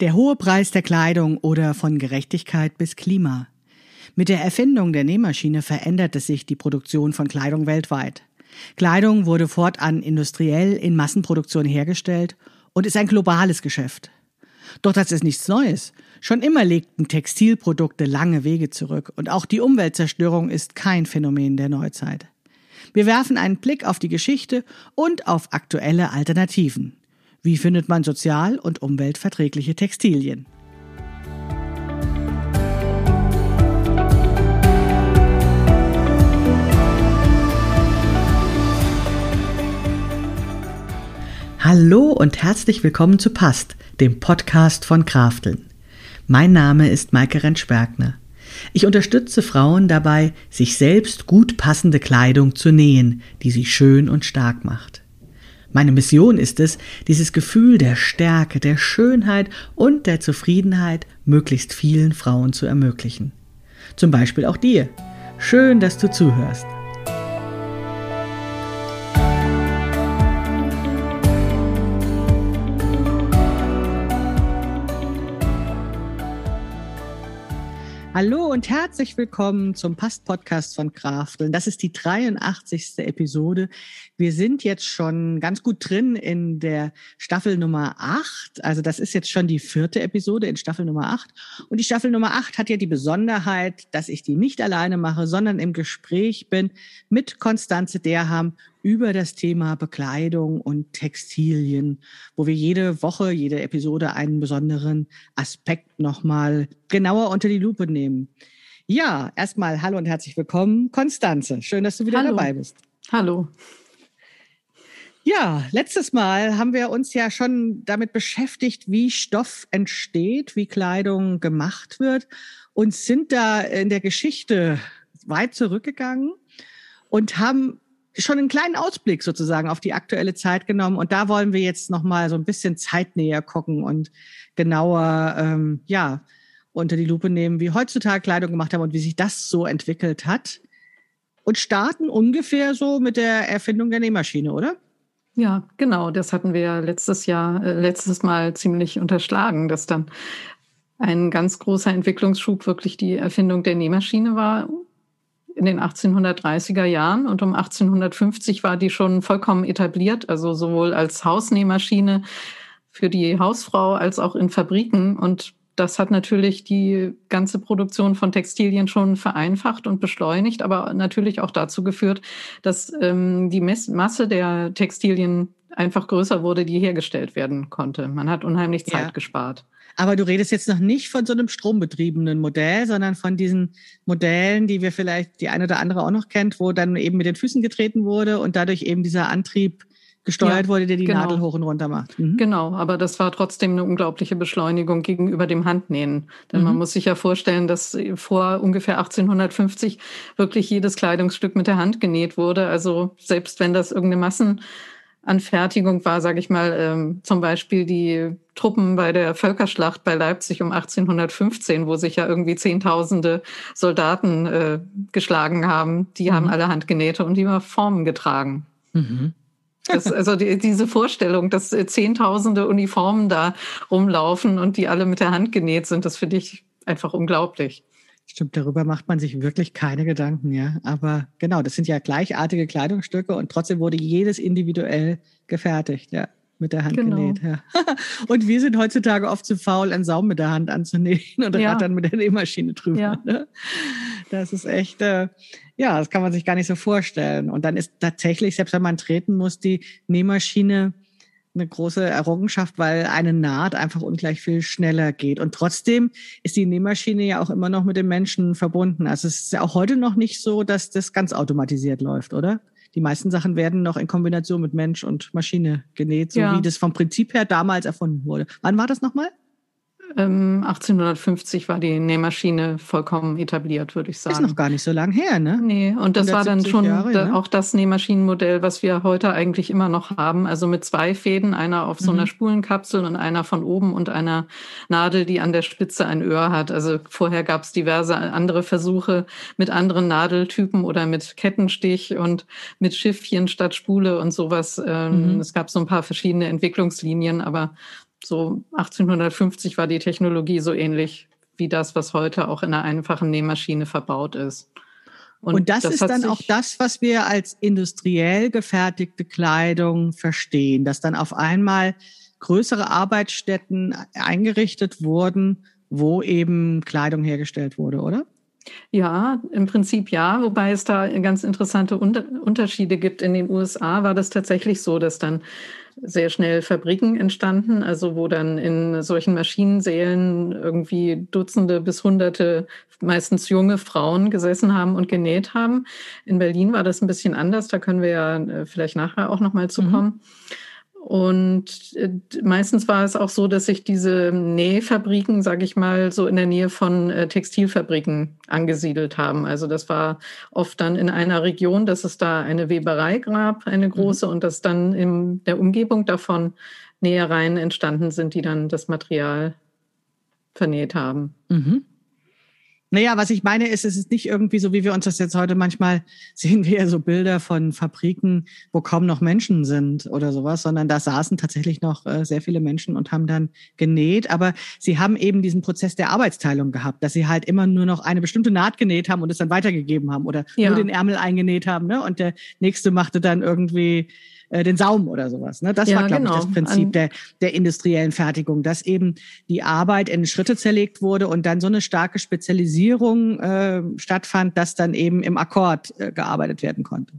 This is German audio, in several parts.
Der hohe Preis der Kleidung oder von Gerechtigkeit bis Klima. Mit der Erfindung der Nähmaschine veränderte sich die Produktion von Kleidung weltweit. Kleidung wurde fortan industriell in Massenproduktion hergestellt und ist ein globales Geschäft. Doch das ist nichts Neues. Schon immer legten Textilprodukte lange Wege zurück und auch die Umweltzerstörung ist kein Phänomen der Neuzeit. Wir werfen einen Blick auf die Geschichte und auf aktuelle Alternativen. Wie findet man sozial und umweltverträgliche Textilien? Hallo und herzlich willkommen zu Past, dem Podcast von Krafteln. Mein Name ist Maike Rentschbergner. Ich unterstütze Frauen dabei, sich selbst gut passende Kleidung zu nähen, die sie schön und stark macht. Meine Mission ist es, dieses Gefühl der Stärke, der Schönheit und der Zufriedenheit möglichst vielen Frauen zu ermöglichen. Zum Beispiel auch dir. Schön, dass du zuhörst. Hallo und herzlich willkommen zum Past-Podcast von Krafteln. Das ist die 83. Episode. Wir sind jetzt schon ganz gut drin in der Staffel Nummer 8. Also das ist jetzt schon die vierte Episode in Staffel Nummer 8. Und die Staffel Nummer 8 hat ja die Besonderheit, dass ich die nicht alleine mache, sondern im Gespräch bin mit Konstanze Derham über das Thema Bekleidung und Textilien, wo wir jede Woche, jede Episode einen besonderen Aspekt nochmal genauer unter die Lupe nehmen. Ja, erstmal hallo und herzlich willkommen, Konstanze. Schön, dass du wieder hallo. dabei bist. Hallo. Ja, letztes Mal haben wir uns ja schon damit beschäftigt, wie Stoff entsteht, wie Kleidung gemacht wird und sind da in der Geschichte weit zurückgegangen und haben schon einen kleinen Ausblick sozusagen auf die aktuelle Zeit genommen. Und da wollen wir jetzt nochmal so ein bisschen zeitnäher gucken und genauer, ähm, ja, unter die Lupe nehmen, wie heutzutage Kleidung gemacht haben und wie sich das so entwickelt hat. Und starten ungefähr so mit der Erfindung der Nähmaschine, oder? Ja, genau. Das hatten wir letztes Jahr, äh, letztes Mal ziemlich unterschlagen, dass dann ein ganz großer Entwicklungsschub wirklich die Erfindung der Nähmaschine war in den 1830er Jahren und um 1850 war die schon vollkommen etabliert, also sowohl als Hausnähmaschine für die Hausfrau als auch in Fabriken. Und das hat natürlich die ganze Produktion von Textilien schon vereinfacht und beschleunigt, aber natürlich auch dazu geführt, dass ähm, die Masse der Textilien einfach größer wurde, die hergestellt werden konnte. Man hat unheimlich Zeit ja. gespart. Aber du redest jetzt noch nicht von so einem strombetriebenen Modell, sondern von diesen Modellen, die wir vielleicht die eine oder andere auch noch kennt, wo dann eben mit den Füßen getreten wurde und dadurch eben dieser Antrieb gesteuert ja, wurde, der die genau. Nadel hoch und runter macht. Mhm. Genau, aber das war trotzdem eine unglaubliche Beschleunigung gegenüber dem Handnähen. Denn mhm. man muss sich ja vorstellen, dass vor ungefähr 1850 wirklich jedes Kleidungsstück mit der Hand genäht wurde. Also selbst wenn das irgendeine Massen Anfertigung war, sage ich mal, ähm, zum Beispiel die Truppen bei der Völkerschlacht bei Leipzig um 1815, wo sich ja irgendwie Zehntausende Soldaten äh, geschlagen haben. Die mhm. haben alle Handgenähte und die Formen getragen. Mhm. Das, also die, diese Vorstellung, dass äh, Zehntausende Uniformen da rumlaufen und die alle mit der Hand genäht sind, das finde ich einfach unglaublich. Stimmt, darüber macht man sich wirklich keine Gedanken, ja. Aber genau, das sind ja gleichartige Kleidungsstücke und trotzdem wurde jedes individuell gefertigt, ja, mit der Hand genau. genäht. Ja. Und wir sind heutzutage oft zu faul, einen Saum mit der Hand anzunähen oder ja. rattern mit der Nähmaschine drüber. Ja. Ne? Das ist echt, äh, ja, das kann man sich gar nicht so vorstellen. Und dann ist tatsächlich, selbst wenn man treten muss, die Nähmaschine eine große Errungenschaft, weil eine Naht einfach ungleich viel schneller geht. Und trotzdem ist die Nähmaschine ja auch immer noch mit dem Menschen verbunden. Also es ist ja auch heute noch nicht so, dass das ganz automatisiert läuft, oder? Die meisten Sachen werden noch in Kombination mit Mensch und Maschine genäht, so ja. wie das vom Prinzip her damals erfunden wurde. Wann war das nochmal? 1850 ähm, war die Nähmaschine vollkommen etabliert, würde ich sagen. Ist noch gar nicht so lang her, ne? Nee, und das war dann schon Jahre, da, ne? auch das Nähmaschinenmodell, was wir heute eigentlich immer noch haben. Also mit zwei Fäden, einer auf so einer mhm. Spulenkapsel und einer von oben und einer Nadel, die an der Spitze ein Öhr hat. Also vorher gab es diverse andere Versuche mit anderen Nadeltypen oder mit Kettenstich und mit Schiffchen statt Spule und sowas. Ähm, mhm. Es gab so ein paar verschiedene Entwicklungslinien, aber so 1850 war die Technologie so ähnlich wie das, was heute auch in einer einfachen Nähmaschine verbaut ist. Und, und das, das, ist dann auch das, was wir als industriell gefertigte Kleidung verstehen, dass dann auf einmal größere Arbeitsstätten eingerichtet wurden, wo eben Kleidung hergestellt wurde, oder? Ja, im Prinzip ja, wobei es da ganz interessante Unterschiede gibt. In den USA war das tatsächlich so, dass dann sehr schnell Fabriken entstanden, also wo dann in solchen Maschinensälen irgendwie Dutzende bis Hunderte, meistens junge Frauen gesessen haben und genäht haben. In Berlin war das ein bisschen anders, da können wir ja äh, vielleicht nachher auch nochmal zu mhm. kommen. Mhm. Und äh, meistens war es auch so, dass sich diese Nähfabriken, sage ich mal, so in der Nähe von äh, Textilfabriken angesiedelt haben. Also das war oft dann in einer Region, dass es da eine Weberei gab, eine mhm. große, mhm. und dass dann in der Umgebung davon Nähereien entstanden sind, die dann das Material vernäht haben. Mhm. Naja, was ich meine ist, es ist nicht irgendwie so, wie wir uns das jetzt heute manchmal sehen, wir ja so Bilder von Fabriken, wo kaum noch Menschen sind oder sowas, sondern da saßen tatsächlich noch äh, sehr viele Menschen und haben dann genäht. Aber sie haben eben diesen Prozess der Arbeitsteilung gehabt, dass sie halt immer nur noch eine bestimmte Naht genäht haben und es dann weitergegeben haben oder ja. nur den Ärmel eingenäht haben, ne? Und der nächste machte dann irgendwie äh, den Saum oder sowas. Ne? Das ja, war, glaube genau. ich, das Prinzip der, der industriellen Fertigung, dass eben die Arbeit in Schritte zerlegt wurde und dann so eine starke Spezialisierung äh, stattfand, dass dann eben im Akkord äh, gearbeitet werden konnte.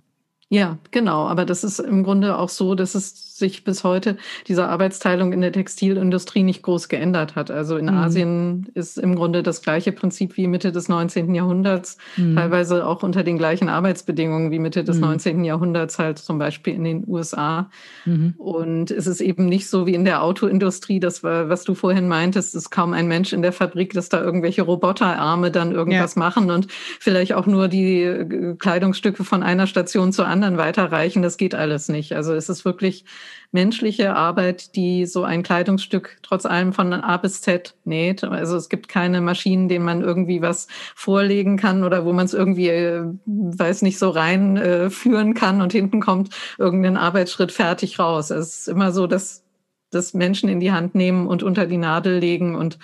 Ja, genau. Aber das ist im Grunde auch so, dass es sich bis heute diese Arbeitsteilung in der Textilindustrie nicht groß geändert hat. Also in mhm. Asien ist im Grunde das gleiche Prinzip wie Mitte des 19. Jahrhunderts, mhm. teilweise auch unter den gleichen Arbeitsbedingungen wie Mitte des mhm. 19. Jahrhunderts, halt zum Beispiel in den USA. Mhm. Und es ist eben nicht so wie in der Autoindustrie, das war, was du vorhin meintest, ist kaum ein Mensch in der Fabrik, dass da irgendwelche Roboterarme dann irgendwas ja. machen und vielleicht auch nur die äh, Kleidungsstücke von einer Station zur anderen anderen weiterreichen. Das geht alles nicht. Also es ist wirklich menschliche Arbeit, die so ein Kleidungsstück trotz allem von A bis Z näht. Also es gibt keine Maschinen, denen man irgendwie was vorlegen kann oder wo man es irgendwie, äh, weiß nicht, so rein äh, kann und hinten kommt irgendein Arbeitsschritt fertig raus. Es ist immer so, dass das Menschen in die Hand nehmen und unter die Nadel legen und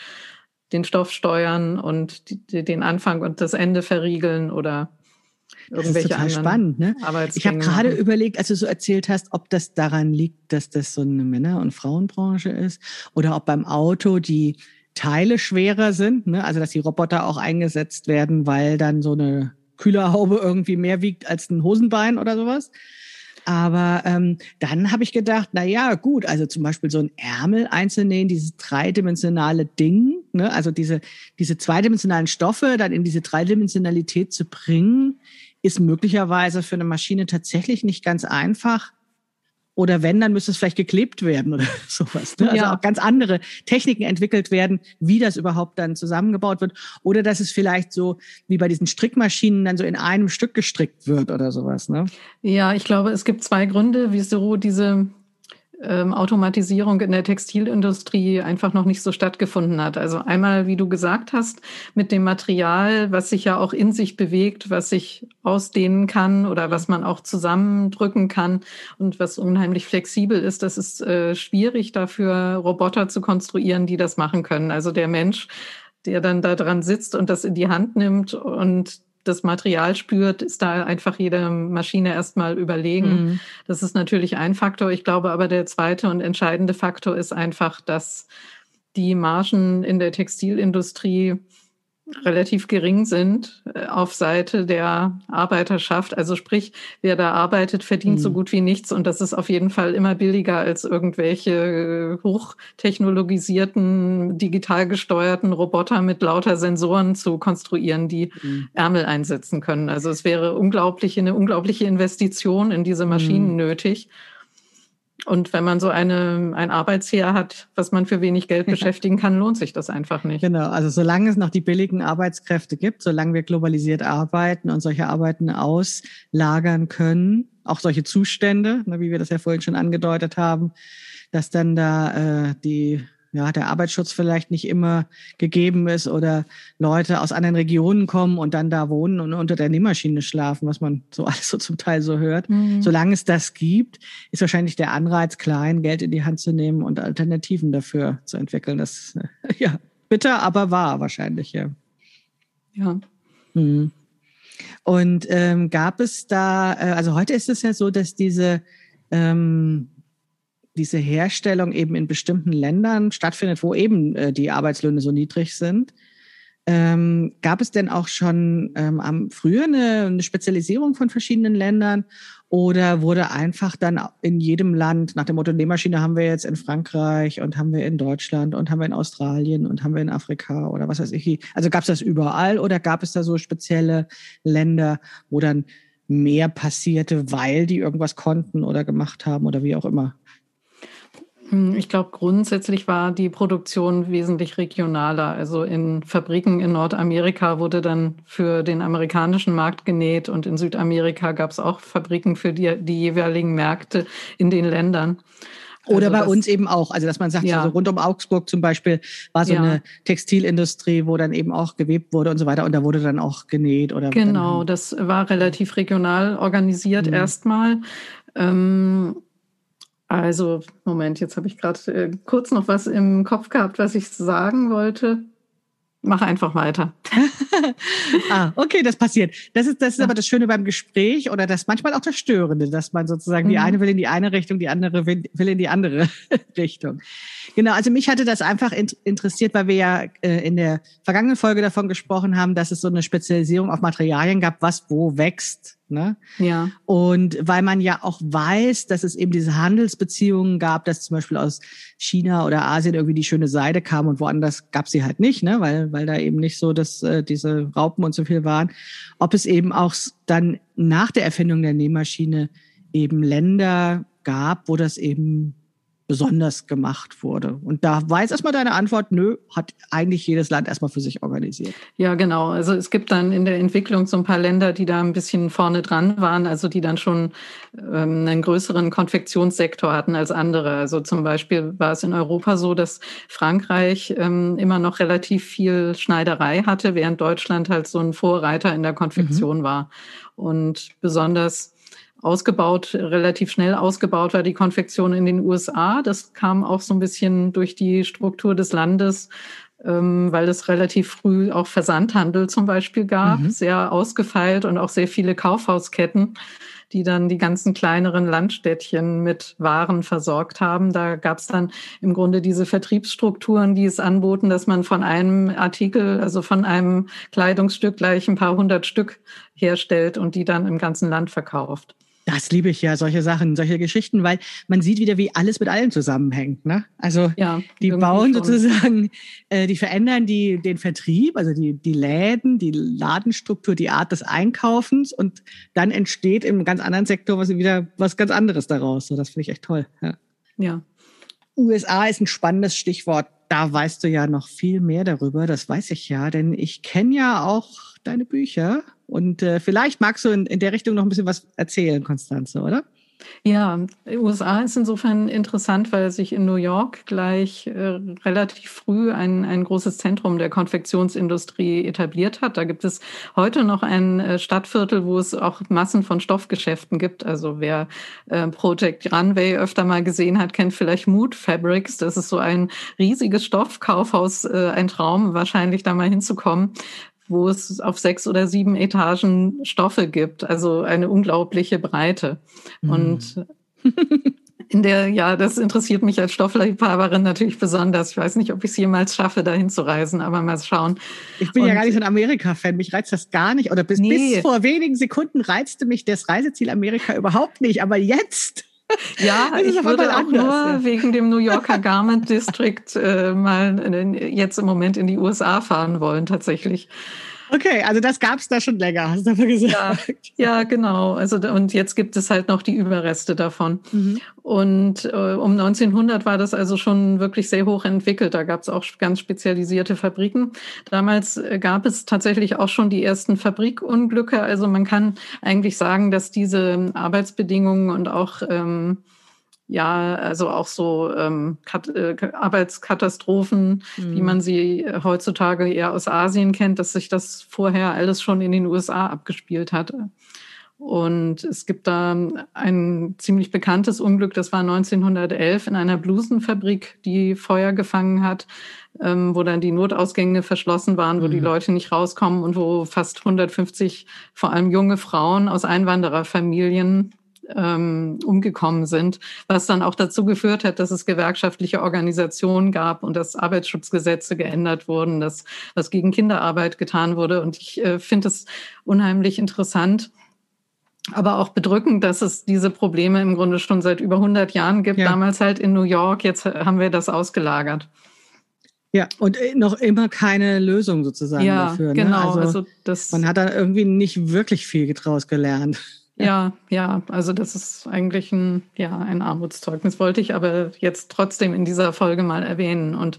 den Stoff steuern und die, den Anfang und das Ende verriegeln oder irgendwelche das ist total spannend, ne? Ich habe gerade überlegt, als du so erzählt hast, ob das daran liegt, dass das so eine Männer- und Frauenbranche ist oder ob beim Auto die Teile schwerer sind, ne? Also dass die Roboter auch eingesetzt werden, weil dann so eine Kühlerhaube irgendwie mehr wiegt als ein Hosenbein oder sowas. Aber ähm, dann habe ich gedacht, na ja, gut, also zum Beispiel so ein Ärmel einzunähen, dieses dreidimensionale Ding, ne, also diese, diese zweidimensionalen Stoffe dann in diese Dreidimensionalität zu bringen, ist möglicherweise für eine Maschine tatsächlich nicht ganz einfach. Oder wenn, dann müsste es vielleicht geklebt werden oder sowas. Ne? Also ja. auch ganz andere Techniken entwickelt werden, wie das überhaupt dann zusammengebaut wird. Oder dass es vielleicht so wie bei diesen Strickmaschinen dann so in einem Stück gestrickt wird oder sowas. Ne? Ja, ich glaube, es gibt zwei Gründe, wieso diese ähm, Automatisierung in der Textilindustrie einfach noch nicht so stattgefunden hat. Also einmal, wie du gesagt hast, mit dem Material, was sich ja auch in sich bewegt, was sich ausdehnen kann oder was man auch zusammendrücken kann und was unheimlich flexibel ist. Das ist äh, schwierig dafür, Roboter zu konstruieren, die das machen können. Also der Mensch, der dann da dran sitzt und das in die Hand nimmt und das Material spürt, ist da einfach jede Maschine erstmal überlegen. Mhm. Das ist natürlich ein Faktor. Ich glaube aber, der zweite und entscheidende Faktor ist einfach, dass die Margen in der Textilindustrie relativ gering sind äh, auf Seite der Arbeiterschaft. Also sprich, wer da arbeitet, verdient mhm. so gut wie nichts und das ist auf jeden Fall immer billiger als irgendwelche äh, hochtechnologisierten, digital gesteuerten Roboter mit lauter Sensoren zu konstruieren, die mhm. Ärmel einsetzen können. Also es wäre unglaublich, eine unglaubliche Investition in diese Maschinen mhm. nötig. Und wenn man so eine, ein Arbeitsheer hat, was man für wenig Geld beschäftigen kann, lohnt sich das einfach nicht. Genau, also solange es noch die billigen Arbeitskräfte gibt, solange wir globalisiert arbeiten und solche Arbeiten auslagern können, auch solche Zustände, ne, wie wir das ja vorhin schon angedeutet haben, dass dann da äh, die ja, der Arbeitsschutz vielleicht nicht immer gegeben ist oder Leute aus anderen Regionen kommen und dann da wohnen und unter der Nähmaschine schlafen, was man so alles so zum Teil so hört. Mhm. Solange es das gibt, ist wahrscheinlich der Anreiz klein, Geld in die Hand zu nehmen und Alternativen dafür zu entwickeln. Das, ja, bitter, aber wahr wahrscheinlich, ja. Ja. Mhm. Und ähm, gab es da, äh, also heute ist es ja so, dass diese ähm, diese Herstellung eben in bestimmten Ländern stattfindet, wo eben äh, die Arbeitslöhne so niedrig sind. Ähm, gab es denn auch schon ähm, am früher eine, eine Spezialisierung von verschiedenen Ländern oder wurde einfach dann in jedem Land nach dem Motto Nähmaschine haben wir jetzt in Frankreich und haben wir in Deutschland und haben wir in Australien und haben wir in Afrika oder was weiß ich. Also gab es das überall oder gab es da so spezielle Länder, wo dann mehr passierte, weil die irgendwas konnten oder gemacht haben oder wie auch immer? Hm, ich glaube, grundsätzlich war die Produktion wesentlich regionaler. Also in Fabriken in Nordamerika wurde dann für den amerikanischen Markt genäht und in Südamerika gab es auch Fabriken für die, die jeweiligen Märkte in den Ländern. Oder also bei das, uns eben auch. Also, dass man sagt, ja. also rund um Augsburg zum Beispiel war so ja. eine Textilindustrie, wo dann eben auch gewebt wurde und so weiter. Und da wurde dann auch genäht oder. Genau, das war relativ regional organisiert mhm. erstmal. Ähm, also, Moment, jetzt habe ich gerade äh, kurz noch was im Kopf gehabt, was ich sagen wollte. Mach einfach weiter. ah, okay, das passiert. Das ist, das ist ja. aber das Schöne beim Gespräch oder das manchmal auch das Störende, dass man sozusagen mhm. die eine will in die eine Richtung, die andere will, will in die andere Richtung. Genau, also mich hatte das einfach interessiert, weil wir ja äh, in der vergangenen Folge davon gesprochen haben, dass es so eine Spezialisierung auf Materialien gab, was wo wächst Ne? Ja. Und weil man ja auch weiß, dass es eben diese Handelsbeziehungen gab, dass zum Beispiel aus China oder Asien irgendwie die schöne Seide kam und woanders gab sie halt nicht, ne? weil, weil da eben nicht so, dass äh, diese Raupen und so viel waren. Ob es eben auch dann nach der Erfindung der Nähmaschine eben Länder gab, wo das eben besonders gemacht wurde. Und da war jetzt erstmal deine Antwort, nö, hat eigentlich jedes Land erstmal für sich organisiert. Ja, genau. Also es gibt dann in der Entwicklung so ein paar Länder, die da ein bisschen vorne dran waren, also die dann schon ähm, einen größeren Konfektionssektor hatten als andere. Also zum Beispiel war es in Europa so, dass Frankreich ähm, immer noch relativ viel Schneiderei hatte, während Deutschland halt so ein Vorreiter in der Konfektion mhm. war. Und besonders ausgebaut, relativ schnell ausgebaut war die Konfektion in den USA. Das kam auch so ein bisschen durch die Struktur des Landes, ähm, weil es relativ früh auch Versandhandel zum Beispiel gab, mhm. sehr ausgefeilt und auch sehr viele Kaufhausketten, die dann die ganzen kleineren Landstädtchen mit Waren versorgt haben. Da gab es dann im Grunde diese Vertriebsstrukturen, die es anboten, dass man von einem Artikel, also von einem Kleidungsstück gleich ein paar hundert Stück herstellt und die dann im ganzen Land verkauft. Das liebe ich ja, solche Sachen, solche Geschichten, weil man sieht wieder, wie alles mit allem zusammenhängt. Ne? Also ja, die bauen schon. sozusagen, äh, die verändern die, den Vertrieb, also die, die Läden, die Ladenstruktur, die Art des Einkaufens und dann entsteht im ganz anderen Sektor was wieder was ganz anderes daraus. So, das finde ich echt toll. Ja. ja. USA ist ein spannendes Stichwort. Da weißt du ja noch viel mehr darüber. Das weiß ich ja, denn ich kenne ja auch deine Bücher und äh, vielleicht magst du in, in der Richtung noch ein bisschen was erzählen, Konstanze, oder? Ja, USA ist insofern interessant, weil sich in New York gleich äh, relativ früh ein, ein großes Zentrum der Konfektionsindustrie etabliert hat. Da gibt es heute noch ein äh, Stadtviertel, wo es auch Massen von Stoffgeschäften gibt. Also wer äh, Project Runway öfter mal gesehen hat, kennt vielleicht Mood Fabrics. Das ist so ein riesiges Stoffkaufhaus, äh, ein Traum, wahrscheinlich da mal hinzukommen wo es auf sechs oder sieben Etagen Stoffe gibt, also eine unglaubliche Breite. Mhm. Und in der, ja, das interessiert mich als Stoffliebhaberin natürlich besonders. Ich weiß nicht, ob ich es jemals schaffe, dahin zu reisen, aber mal schauen. Ich bin Und, ja gar nicht so ein Amerika-Fan. Mich reizt das gar nicht. Oder bis, nee. bis vor wenigen Sekunden reizte mich das Reiseziel Amerika überhaupt nicht. Aber jetzt ja, ich würde auch anders, nur ja. wegen dem New Yorker Garment District äh, mal in, jetzt im Moment in die USA fahren wollen, tatsächlich. Okay, also das gab es da schon länger, hast du aber gesagt. Ja, ja, genau. Also und jetzt gibt es halt noch die Überreste davon. Mhm. Und äh, um 1900 war das also schon wirklich sehr hoch entwickelt. Da gab es auch ganz spezialisierte Fabriken. Damals äh, gab es tatsächlich auch schon die ersten Fabrikunglücke. Also man kann eigentlich sagen, dass diese Arbeitsbedingungen und auch ähm, ja, also auch so ähm, Kat äh, Arbeitskatastrophen, mhm. wie man sie heutzutage eher aus Asien kennt, dass sich das vorher alles schon in den USA abgespielt hatte. Und es gibt da ein ziemlich bekanntes Unglück, das war 1911 in einer Blusenfabrik, die Feuer gefangen hat, ähm, wo dann die Notausgänge verschlossen waren, wo mhm. die Leute nicht rauskommen und wo fast 150 vor allem junge Frauen aus Einwandererfamilien ähm, umgekommen sind, was dann auch dazu geführt hat, dass es gewerkschaftliche Organisationen gab und dass Arbeitsschutzgesetze geändert wurden, dass was gegen Kinderarbeit getan wurde. Und ich äh, finde es unheimlich interessant, aber auch bedrückend, dass es diese Probleme im Grunde schon seit über 100 Jahren gibt. Ja. Damals halt in New York, jetzt haben wir das ausgelagert. Ja, und äh, noch immer keine Lösung sozusagen ja, dafür. Ne? Genau, also, also das, man hat da irgendwie nicht wirklich viel draus gelernt. Ja, ja, also das ist eigentlich ein, ja, ein Armutszeugnis, wollte ich aber jetzt trotzdem in dieser Folge mal erwähnen. Und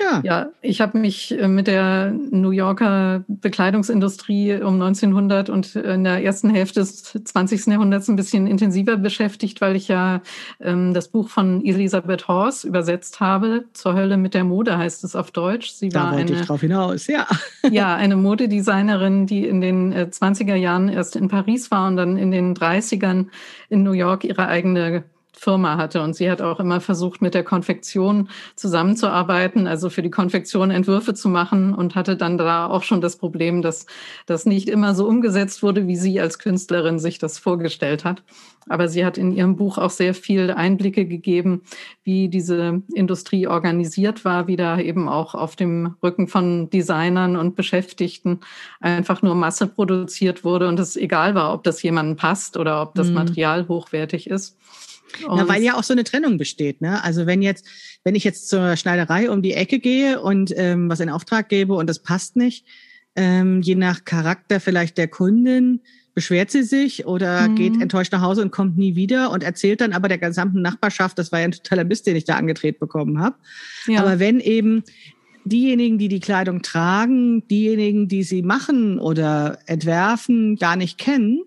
ja, ja ich habe mich äh, mit der New Yorker Bekleidungsindustrie um 1900 und in der ersten Hälfte des 20. Jahrhunderts ein bisschen intensiver beschäftigt, weil ich ja ähm, das Buch von Elisabeth Horst übersetzt habe. Zur Hölle mit der Mode heißt es auf Deutsch. Sie da war wollte eine, ich drauf hinaus, ja. ja, eine Modedesignerin, die in den äh, 20er Jahren erst in Paris war und dann in den 30ern in New York ihre eigene Firma hatte. Und sie hat auch immer versucht, mit der Konfektion zusammenzuarbeiten, also für die Konfektion Entwürfe zu machen und hatte dann da auch schon das Problem, dass das nicht immer so umgesetzt wurde, wie sie als Künstlerin sich das vorgestellt hat. Aber sie hat in ihrem Buch auch sehr viel Einblicke gegeben, wie diese Industrie organisiert war, wie da eben auch auf dem Rücken von Designern und Beschäftigten einfach nur Masse produziert wurde und es egal war, ob das jemandem passt oder ob das mhm. Material hochwertig ist. Na, weil ja auch so eine Trennung besteht. Ne? Also wenn jetzt, wenn ich jetzt zur Schneiderei um die Ecke gehe und ähm, was in Auftrag gebe und das passt nicht, ähm, je nach Charakter vielleicht der Kundin, beschwert sie sich oder mhm. geht enttäuscht nach Hause und kommt nie wieder und erzählt dann aber der gesamten Nachbarschaft, das war ja ein totaler Mist, den ich da angedreht bekommen habe. Ja. Aber wenn eben diejenigen, die die Kleidung tragen, diejenigen, die sie machen oder entwerfen, gar nicht kennen,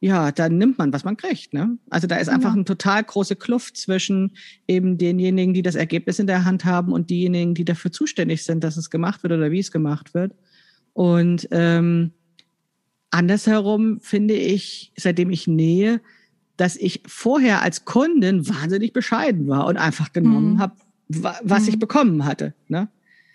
ja, dann nimmt man, was man kriegt. Ne? Also da ist einfach ja. eine total große Kluft zwischen eben denjenigen, die das Ergebnis in der Hand haben und diejenigen, die dafür zuständig sind, dass es gemacht wird oder wie es gemacht wird. Und ähm, andersherum finde ich, seitdem ich nähe, dass ich vorher als Kundin wahnsinnig bescheiden war und einfach genommen mhm. habe, was mhm. ich bekommen hatte. Ne?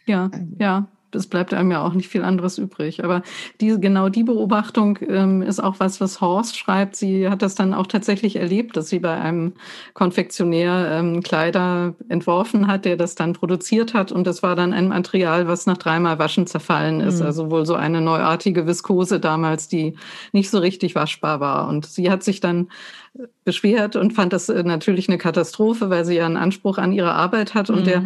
Ja, also. ja es bleibt einem ja auch nicht viel anderes übrig. Aber diese, genau die Beobachtung ähm, ist auch was, was Horst schreibt. Sie hat das dann auch tatsächlich erlebt, dass sie bei einem Konfektionär ähm, Kleider entworfen hat, der das dann produziert hat. Und das war dann ein Material, was nach dreimal Waschen zerfallen ist. Mhm. Also wohl so eine neuartige Viskose damals, die nicht so richtig waschbar war. Und sie hat sich dann beschwert und fand das äh, natürlich eine Katastrophe, weil sie ja einen Anspruch an ihre Arbeit hat. Und mhm. der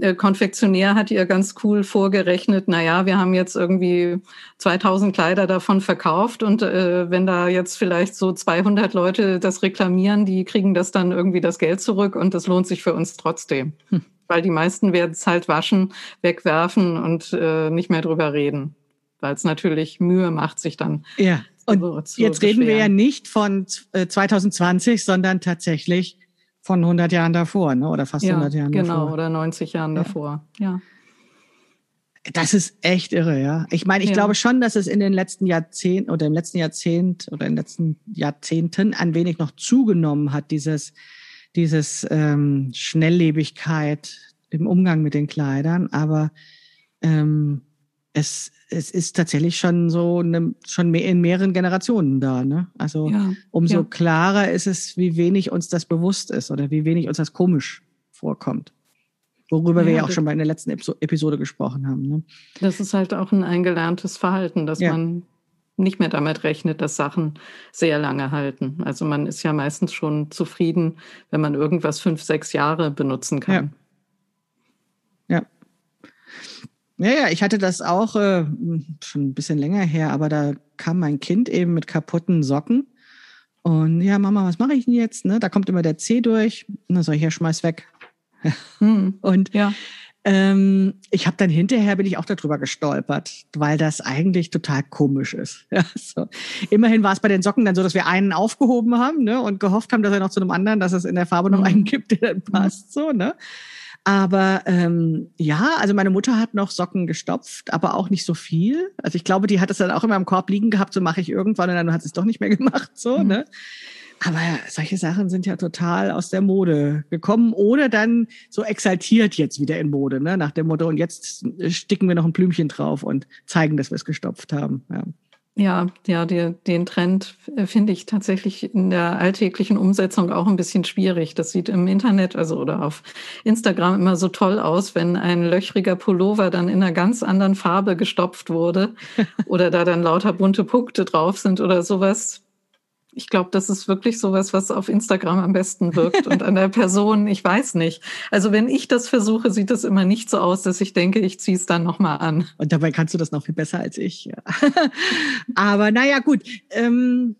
äh, Konfektionär hat ihr ganz cool vorgerechnet, na ja, wir haben jetzt irgendwie 2000 Kleider davon verkauft und äh, wenn da jetzt vielleicht so 200 Leute das reklamieren, die kriegen das dann irgendwie das Geld zurück und das lohnt sich für uns trotzdem. Hm. Weil die meisten werden es halt waschen, wegwerfen und äh, nicht mehr drüber reden. Weil es natürlich Mühe macht, sich dann ja. Und jetzt reden wir ja nicht von 2020, äh, sondern tatsächlich von 100 Jahren davor, ne? oder fast ja, 100 Jahren genau, davor. Genau, oder 90 Jahren ja. davor, ja. Das ist echt irre, ja. Ich meine, ich ja. glaube schon, dass es in den letzten Jahrzehnten oder im letzten Jahrzehnt oder in den letzten Jahrzehnten ein wenig noch zugenommen hat, dieses, dieses ähm, Schnelllebigkeit im Umgang mit den Kleidern. Aber ähm, es, es ist tatsächlich schon so eine, schon mehr in mehreren Generationen da. Ne? Also ja, umso ja. klarer ist es, wie wenig uns das bewusst ist oder wie wenig uns das komisch vorkommt. Worüber ja, wir ja auch schon bei in der letzten Episode gesprochen haben. Ne? Das ist halt auch ein eingelerntes Verhalten, dass man nicht mehr damit rechnet, dass Sachen sehr lange halten. Also man ist ja meistens schon zufrieden, wenn man irgendwas fünf, sechs Jahre benutzen kann. Ja. ja. Ja, ja, ich hatte das auch äh, schon ein bisschen länger her, aber da kam mein Kind eben mit kaputten Socken. Und ja, Mama, was mache ich denn jetzt? Ne? Da kommt immer der C durch. Dann sag ich, ja, schmeiß weg. Hm, und ja. Ähm, ich habe dann hinterher bin ich auch darüber gestolpert, weil das eigentlich total komisch ist. Ja, so. Immerhin war es bei den Socken dann so, dass wir einen aufgehoben haben ne, und gehofft haben, dass er noch zu einem anderen, dass es in der Farbe noch mhm. einen gibt, der dann passt. So, ne? Aber ähm, ja, also meine Mutter hat noch Socken gestopft, aber auch nicht so viel. Also ich glaube, die hat es dann auch immer im Korb liegen gehabt, so mache ich irgendwann und dann hat sie es doch nicht mehr gemacht. So, mhm. ne? Aber solche Sachen sind ja total aus der Mode gekommen oder dann so exaltiert jetzt wieder in Mode, ne? nach dem Motto, und jetzt sticken wir noch ein Blümchen drauf und zeigen, dass wir es gestopft haben. Ja. Ja, ja, die, den Trend finde ich tatsächlich in der alltäglichen Umsetzung auch ein bisschen schwierig. Das sieht im Internet, also oder auf Instagram immer so toll aus, wenn ein löchriger Pullover dann in einer ganz anderen Farbe gestopft wurde oder da dann lauter bunte Punkte drauf sind oder sowas ich glaube, das ist wirklich sowas, was auf Instagram am besten wirkt und an der Person, ich weiß nicht. Also wenn ich das versuche, sieht es immer nicht so aus, dass ich denke, ich ziehe es dann nochmal an. Und dabei kannst du das noch viel besser als ich. Aber naja, gut. Ähm,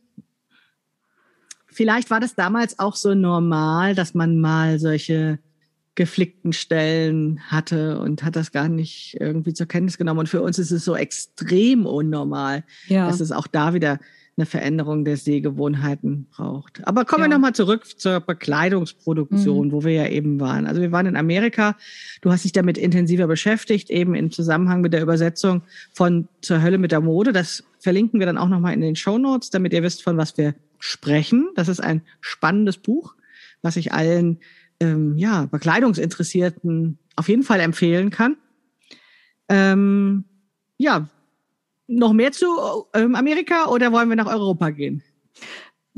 vielleicht war das damals auch so normal, dass man mal solche geflickten Stellen hatte und hat das gar nicht irgendwie zur Kenntnis genommen. Und für uns ist es so extrem unnormal, ja. dass es auch da wieder eine Veränderung der Sehgewohnheiten braucht. Aber kommen ja. wir nochmal zurück zur Bekleidungsproduktion, mhm. wo wir ja eben waren. Also wir waren in Amerika. Du hast dich damit intensiver beschäftigt, eben im Zusammenhang mit der Übersetzung von Zur Hölle mit der Mode. Das verlinken wir dann auch nochmal in den Show Notes, damit ihr wisst, von was wir sprechen. Das ist ein spannendes Buch, was ich allen ähm, ja, Bekleidungsinteressierten auf jeden Fall empfehlen kann. Ähm, ja, noch mehr zu ähm, Amerika oder wollen wir nach Europa gehen?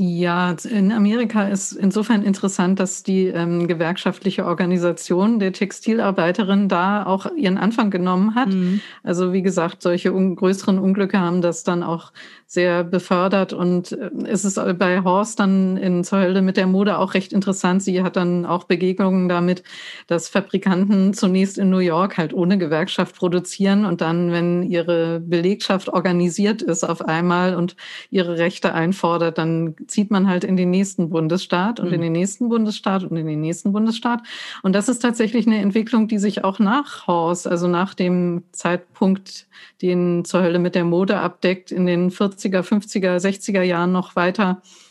Ja, in Amerika ist insofern interessant, dass die ähm, gewerkschaftliche Organisation der Textilarbeiterin da auch ihren Anfang genommen hat. Mhm. Also wie gesagt, solche un größeren Unglücke haben das dann auch sehr befördert und äh, es ist bei Horst dann in Zölde mit der Mode auch recht interessant. Sie hat dann auch Begegnungen damit, dass Fabrikanten zunächst in New York halt ohne Gewerkschaft produzieren und dann, wenn ihre Belegschaft organisiert ist auf einmal und ihre Rechte einfordert, dann zieht man halt in den nächsten Bundesstaat und mhm. in den nächsten Bundesstaat und in den nächsten Bundesstaat. Und das ist tatsächlich eine Entwicklung, die sich auch nach Horst, also nach dem Zeitpunkt, den zur Hölle mit der Mode abdeckt, in den 40er, 50er, 60er Jahren noch weiter äh,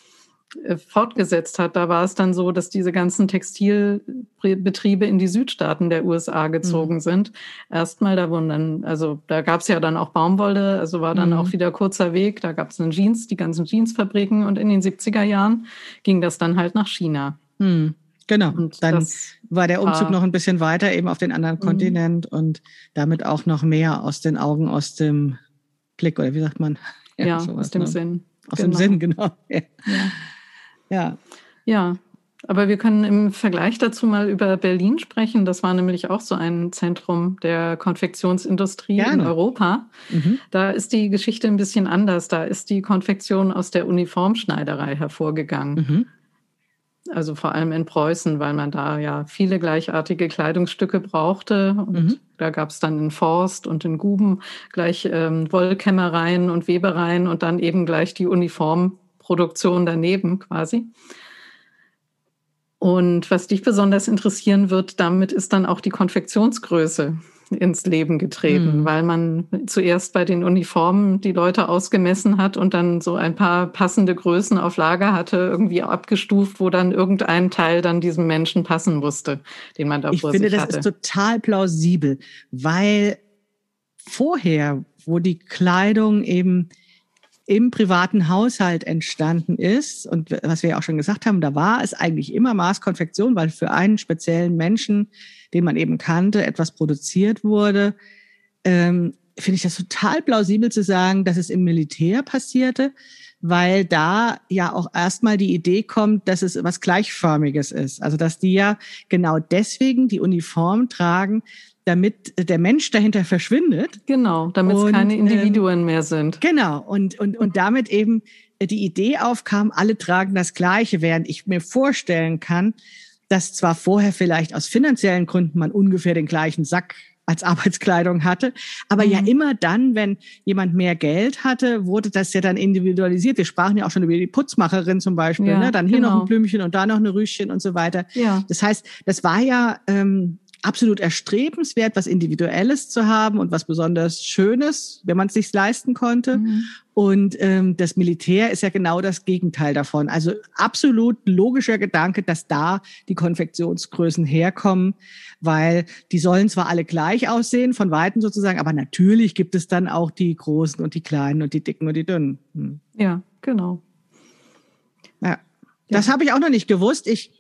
fortgesetzt hat. Da war es dann so, dass diese ganzen Textilbetriebe in die Südstaaten der USA gezogen mhm. sind. Erstmal, da wurden dann, also da gab es ja dann auch Baumwolle, also war dann mhm. auch wieder kurzer Weg. Da gab es einen Jeans, die ganzen Jeansfabriken und in den 70er Jahren ging das dann halt nach China. Mhm. Genau. Und dann war der Umzug war, noch ein bisschen weiter, eben auf den anderen mhm. Kontinent und damit auch noch mehr aus den Augen, aus dem Blick, oder wie sagt man? Ja, ja sowas, aus dem ne? Sinn. Aus genau. dem Sinn, genau. Ja. ja. Ja. Aber wir können im Vergleich dazu mal über Berlin sprechen. Das war nämlich auch so ein Zentrum der Konfektionsindustrie Gerne. in Europa. Mhm. Da ist die Geschichte ein bisschen anders. Da ist die Konfektion aus der Uniformschneiderei hervorgegangen. Mhm also vor allem in Preußen, weil man da ja viele gleichartige Kleidungsstücke brauchte. Und mhm. da gab es dann in Forst und in Guben gleich ähm, Wollkämmereien und Webereien und dann eben gleich die Uniformproduktion daneben quasi. Und was dich besonders interessieren wird, damit ist dann auch die Konfektionsgröße ins Leben getreten, mhm. weil man zuerst bei den Uniformen die Leute ausgemessen hat und dann so ein paar passende Größen auf Lager hatte, irgendwie abgestuft, wo dann irgendein Teil dann diesem Menschen passen musste, den man da ich vor sich hatte. Ich finde, das ist total plausibel, weil vorher, wo die Kleidung eben im privaten Haushalt entstanden ist. Und was wir ja auch schon gesagt haben, da war es eigentlich immer Maßkonfektion, weil für einen speziellen Menschen, den man eben kannte, etwas produziert wurde. Ähm, Finde ich das total plausibel zu sagen, dass es im Militär passierte, weil da ja auch erstmal die Idee kommt, dass es was Gleichförmiges ist. Also dass die ja genau deswegen die Uniform tragen, damit der Mensch dahinter verschwindet. Genau, damit es keine ähm, Individuen ähm, mehr sind. Genau, und, und, und damit eben die Idee aufkam, alle tragen das Gleiche, während ich mir vorstellen kann, dass zwar vorher vielleicht aus finanziellen Gründen man ungefähr den gleichen Sack als Arbeitskleidung hatte. Aber mhm. ja immer dann, wenn jemand mehr Geld hatte, wurde das ja dann individualisiert. Wir sprachen ja auch schon über die Putzmacherin zum Beispiel. Ja, ne? Dann hier genau. noch ein Blümchen und da noch eine Rüschen und so weiter. Ja. Das heißt, das war ja ähm, absolut erstrebenswert, was Individuelles zu haben und was besonders Schönes, wenn man es sich leisten konnte. Mhm. Und ähm, das Militär ist ja genau das Gegenteil davon. Also absolut logischer Gedanke, dass da die Konfektionsgrößen herkommen, weil die sollen zwar alle gleich aussehen, von Weitem sozusagen, aber natürlich gibt es dann auch die Großen und die Kleinen und die Dicken und die Dünnen. Hm. Ja, genau. Ja, das habe ich auch noch nicht gewusst. Ich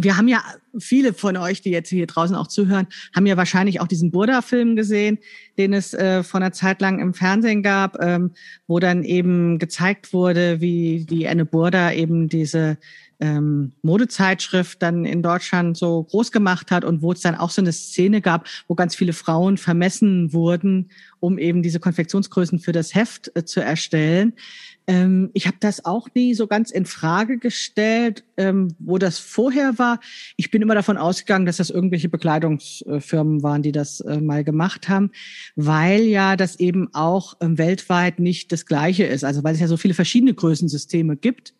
wir haben ja viele von euch, die jetzt hier draußen auch zuhören, haben ja wahrscheinlich auch diesen Burda-Film gesehen, den es äh, vor einer Zeit lang im Fernsehen gab, ähm, wo dann eben gezeigt wurde, wie die Anne Burda eben diese ähm, Modezeitschrift dann in Deutschland so groß gemacht hat und wo es dann auch so eine Szene gab, wo ganz viele Frauen vermessen wurden, um eben diese Konfektionsgrößen für das Heft äh, zu erstellen. Ähm, ich habe das auch nie so ganz in Frage gestellt, ähm, wo das vorher war. Ich bin immer davon ausgegangen, dass das irgendwelche Bekleidungsfirmen waren, die das äh, mal gemacht haben, weil ja das eben auch ähm, weltweit nicht das Gleiche ist. Also weil es ja so viele verschiedene Größensysteme gibt.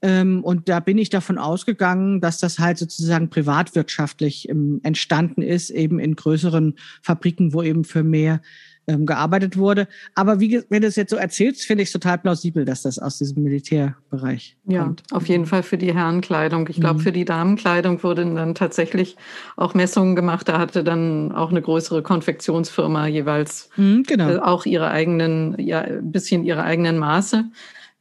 Ähm, und da bin ich davon ausgegangen, dass das halt sozusagen privatwirtschaftlich ähm, entstanden ist, eben in größeren Fabriken, wo eben für mehr ähm, gearbeitet wurde. Aber wie, wenn du es jetzt so erzählst, finde ich es total plausibel, dass das aus diesem Militärbereich ja, kommt. Ja, auf jeden Fall für die Herrenkleidung. Ich glaube, mhm. für die Damenkleidung wurden dann tatsächlich auch Messungen gemacht. Da hatte dann auch eine größere Konfektionsfirma jeweils mhm, genau. äh, auch ihre eigenen, ja, ein bisschen ihre eigenen Maße.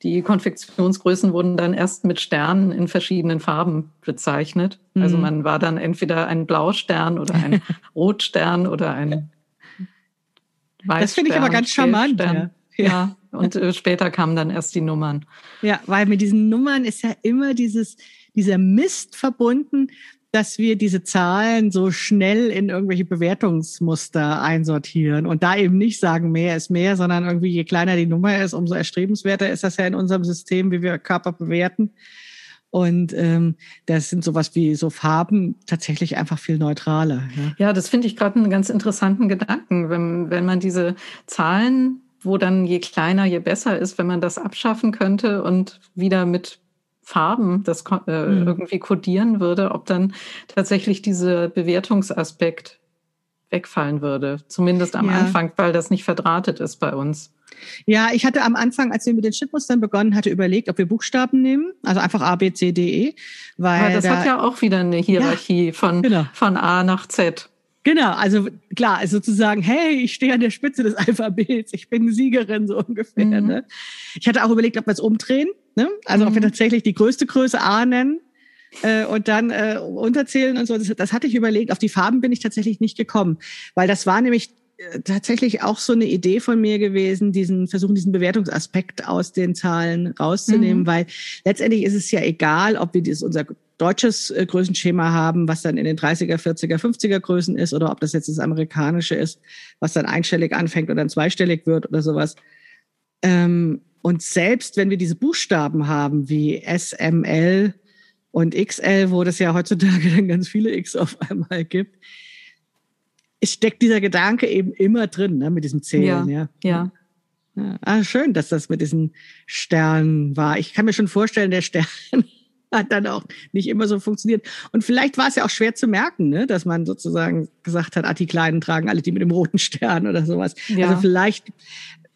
Die Konfektionsgrößen wurden dann erst mit Sternen in verschiedenen Farben bezeichnet. Also mhm. Also man war dann entweder ein Blaustern oder ein Rotstern oder ein das finde ich aber ganz charmant. Ja. ja. und äh, später kamen dann erst die Nummern. Ja, weil mit diesen Nummern ist ja immer dieses, dieser Mist verbunden, dass wir diese Zahlen so schnell in irgendwelche Bewertungsmuster einsortieren und da eben nicht sagen, mehr ist mehr, sondern irgendwie je kleiner die Nummer ist, umso erstrebenswerter ist das ja in unserem System, wie wir Körper bewerten. Und ähm, das sind sowas wie so Farben tatsächlich einfach viel neutraler. Ja, ja das finde ich gerade einen ganz interessanten Gedanken, wenn, wenn man diese Zahlen, wo dann je kleiner, je besser ist, wenn man das abschaffen könnte und wieder mit Farben das äh, mhm. irgendwie kodieren würde, ob dann tatsächlich dieser Bewertungsaspekt wegfallen würde. Zumindest am ja. Anfang, weil das nicht verdrahtet ist bei uns. Ja, ich hatte am Anfang, als wir mit den Schnittmustern begonnen hatte, überlegt, ob wir Buchstaben nehmen, also einfach A, B, C, D, E. Weil Aber das da, hat ja auch wieder eine Hierarchie ja, von, genau. von A nach Z. Genau, also klar, also sozusagen, hey, ich stehe an der Spitze des Alphabets, ich bin Siegerin, so ungefähr. Mhm. Ne? Ich hatte auch überlegt, ob wir es umdrehen, ne? also mhm. ob wir mhm. tatsächlich die größte Größe A nennen äh, und dann äh, unterzählen und so. Das, das hatte ich überlegt. Auf die Farben bin ich tatsächlich nicht gekommen, weil das war nämlich tatsächlich auch so eine Idee von mir gewesen, diesen versuchen, diesen Bewertungsaspekt aus den Zahlen rauszunehmen, mhm. weil letztendlich ist es ja egal, ob wir dieses unser deutsches äh, Größenschema haben, was dann in den 30er, 40er, 50er Größen ist, oder ob das jetzt das amerikanische ist, was dann einstellig anfängt und dann zweistellig wird oder sowas. Ähm, und selbst wenn wir diese Buchstaben haben wie SML und XL, wo das ja heutzutage dann ganz viele X auf einmal gibt, es steckt dieser Gedanke eben immer drin, ne, mit diesem Zählen, ja. Ja. ja. Ah, schön, dass das mit diesen Sternen war. Ich kann mir schon vorstellen, der Stern hat dann auch nicht immer so funktioniert. Und vielleicht war es ja auch schwer zu merken, ne, dass man sozusagen gesagt hat, ah, die Kleinen tragen alle die mit dem roten Stern oder sowas. Ja. Also vielleicht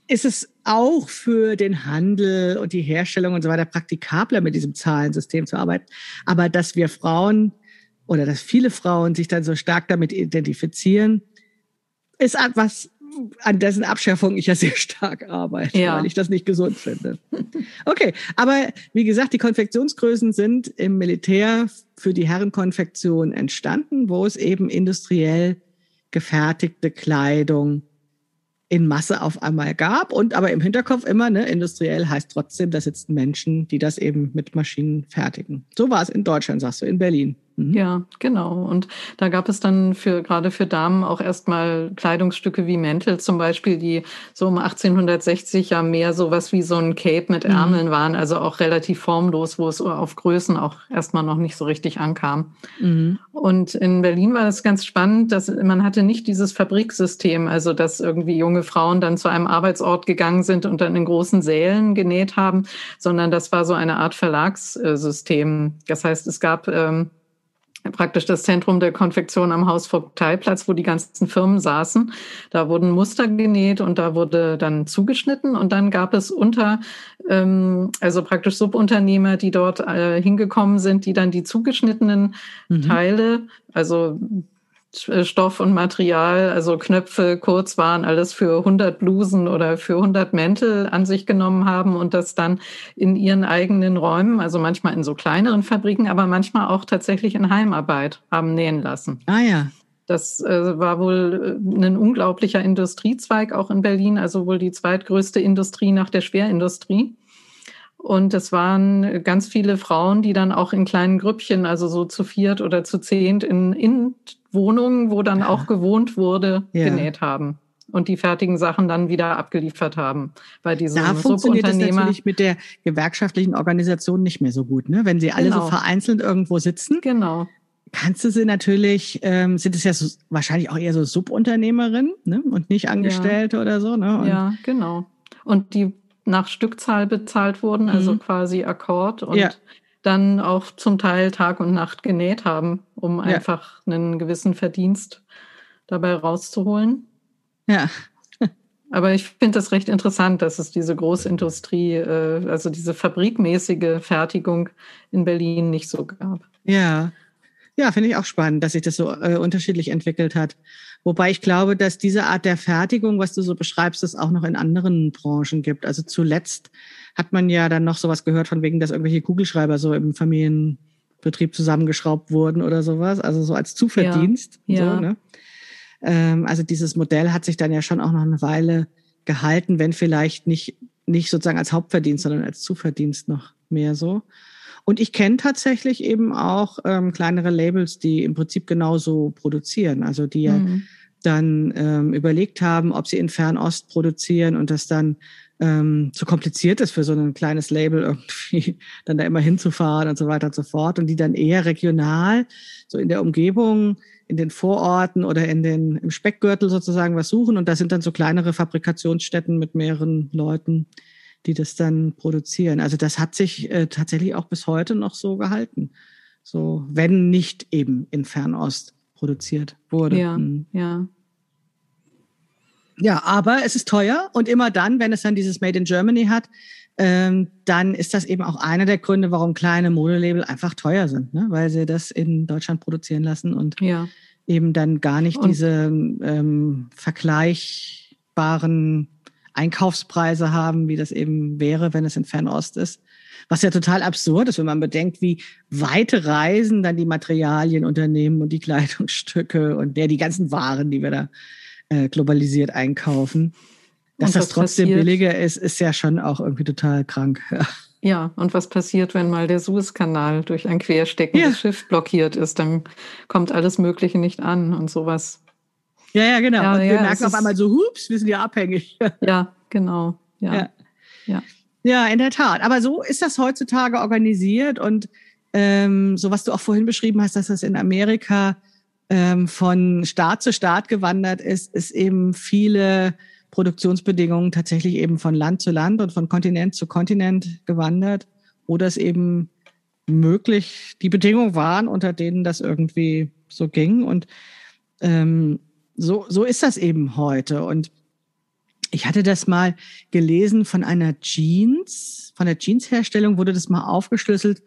ist es auch für den Handel und die Herstellung und so weiter praktikabler, mit diesem Zahlensystem zu arbeiten. Aber dass wir Frauen oder dass viele Frauen sich dann so stark damit identifizieren, ist etwas, an dessen Abschärfung ich ja sehr stark arbeite, ja. weil ich das nicht gesund finde. Okay, aber wie gesagt, die Konfektionsgrößen sind im Militär für die Herrenkonfektion entstanden, wo es eben industriell gefertigte Kleidung in Masse auf einmal gab und aber im Hinterkopf immer, ne, industriell heißt trotzdem, da sitzen Menschen, die das eben mit Maschinen fertigen. So war es in Deutschland, sagst du, in Berlin. Mhm. Ja, genau. Und da gab es dann für gerade für Damen auch erstmal Kleidungsstücke wie Mäntel zum Beispiel, die so um 1860 ja mehr sowas wie so ein Cape mit mhm. Ärmeln mhm. waren, also auch relativ formlos, wo es auf Größen auch erstmal noch nicht so richtig ankam. Mhm. Und in Berlin war das ganz spannend, dass man hatte nicht dieses Fabriksystem, also dass irgendwie junge Frauen dann zu einem Arbeitsort gegangen sind und dann in großen Sälen genäht haben, sondern das war so eine Art Verlagssystem. Das heißt, es gab ähm, praktisch das Zentrum der Konfektion am Hausvogteiplatz, wo die ganzen Firmen saßen. Da wurden Muster genäht und da wurde dann zugeschnitten und dann gab es unter, ähm, also praktisch Subunternehmer, die dort äh, hingekommen sind, die dann die zugeschnittenen mhm. Teile, also Stoff und Material, also Knöpfe, Kurzwaren, alles für 100 Blusen oder für 100 Mäntel an sich genommen haben und das dann in ihren eigenen Räumen, also manchmal in so kleineren Fabriken, aber manchmal auch tatsächlich in Heimarbeit haben nähen lassen. Ah ja. Das äh, war wohl äh, ein unglaublicher Industriezweig auch in Berlin, also wohl die zweitgrößte Industrie nach der Schwerindustrie. Und es waren ganz viele Frauen, die dann auch in kleinen Grüppchen, also so zu viert oder zu zehnt in, in Wohnungen, wo dann auch gewohnt wurde, ja. genäht haben und die fertigen Sachen dann wieder abgeliefert haben bei diesem Da funktioniert das natürlich mit der gewerkschaftlichen Organisation nicht mehr so gut, ne? Wenn sie alle genau. so vereinzelt irgendwo sitzen. Genau. Kannst du sie natürlich, ähm, sind es ja so, wahrscheinlich auch eher so Subunternehmerinnen ne? und nicht Angestellte ja. oder so. Ne? Und ja, genau. Und die nach Stückzahl bezahlt wurden, also mhm. quasi Akkord und ja dann auch zum Teil Tag und Nacht genäht haben, um ja. einfach einen gewissen Verdienst dabei rauszuholen. Ja. Aber ich finde das recht interessant, dass es diese Großindustrie, äh, also diese fabrikmäßige Fertigung in Berlin nicht so gab. Ja, ja, finde ich auch spannend, dass sich das so äh, unterschiedlich entwickelt hat. Wobei ich glaube, dass diese Art der Fertigung, was du so beschreibst, es auch noch in anderen Branchen gibt. Also zuletzt hat man ja dann noch sowas gehört von wegen, dass irgendwelche Kugelschreiber so im Familienbetrieb zusammengeschraubt wurden oder sowas. Also so als Zuverdienst. Ja. So, ne? ähm, also dieses Modell hat sich dann ja schon auch noch eine Weile gehalten, wenn vielleicht nicht, nicht sozusagen als Hauptverdienst, sondern als Zuverdienst noch mehr so. Und ich kenne tatsächlich eben auch ähm, kleinere Labels, die im Prinzip genauso produzieren. Also die ja mhm. dann ähm, überlegt haben, ob sie in Fernost produzieren und das dann ähm, zu kompliziert ist für so ein kleines Label irgendwie dann da immer hinzufahren und so weiter und so fort. Und die dann eher regional, so in der Umgebung, in den Vororten oder in den, im Speckgürtel sozusagen was suchen. Und da sind dann so kleinere Fabrikationsstätten mit mehreren Leuten, die das dann produzieren. Also das hat sich äh, tatsächlich auch bis heute noch so gehalten. So, wenn nicht eben in Fernost produziert wurde. Ja, hm. ja. Ja, aber es ist teuer und immer dann, wenn es dann dieses Made in Germany hat, ähm, dann ist das eben auch einer der Gründe, warum kleine Modelabel einfach teuer sind, ne? weil sie das in Deutschland produzieren lassen und ja. eben dann gar nicht und diese ähm, vergleichbaren Einkaufspreise haben, wie das eben wäre, wenn es in Fernost ist. Was ja total absurd ist, wenn man bedenkt, wie weite Reisen dann die Materialien unternehmen und die Kleidungsstücke und der die ganzen Waren, die wir da äh, globalisiert einkaufen. Dass das trotzdem passiert, billiger ist, ist ja schon auch irgendwie total krank. Ja, und was passiert, wenn mal der Suezkanal durch ein quersteckendes ja. Schiff blockiert ist? Dann kommt alles Mögliche nicht an und sowas. Ja, ja, genau. Ja, und wir ja, merken auf einmal so, hups, wir sind ja abhängig. Ja, genau. Ja. ja. ja. Ja, in der Tat. Aber so ist das heutzutage organisiert und ähm, so was du auch vorhin beschrieben hast, dass das in Amerika ähm, von Staat zu Staat gewandert ist, ist eben viele Produktionsbedingungen tatsächlich eben von Land zu Land und von Kontinent zu Kontinent gewandert, wo das eben möglich die Bedingungen waren, unter denen das irgendwie so ging. Und ähm, so, so ist das eben heute. Und ich hatte das mal gelesen von einer Jeans, von der Jeansherstellung wurde das mal aufgeschlüsselt.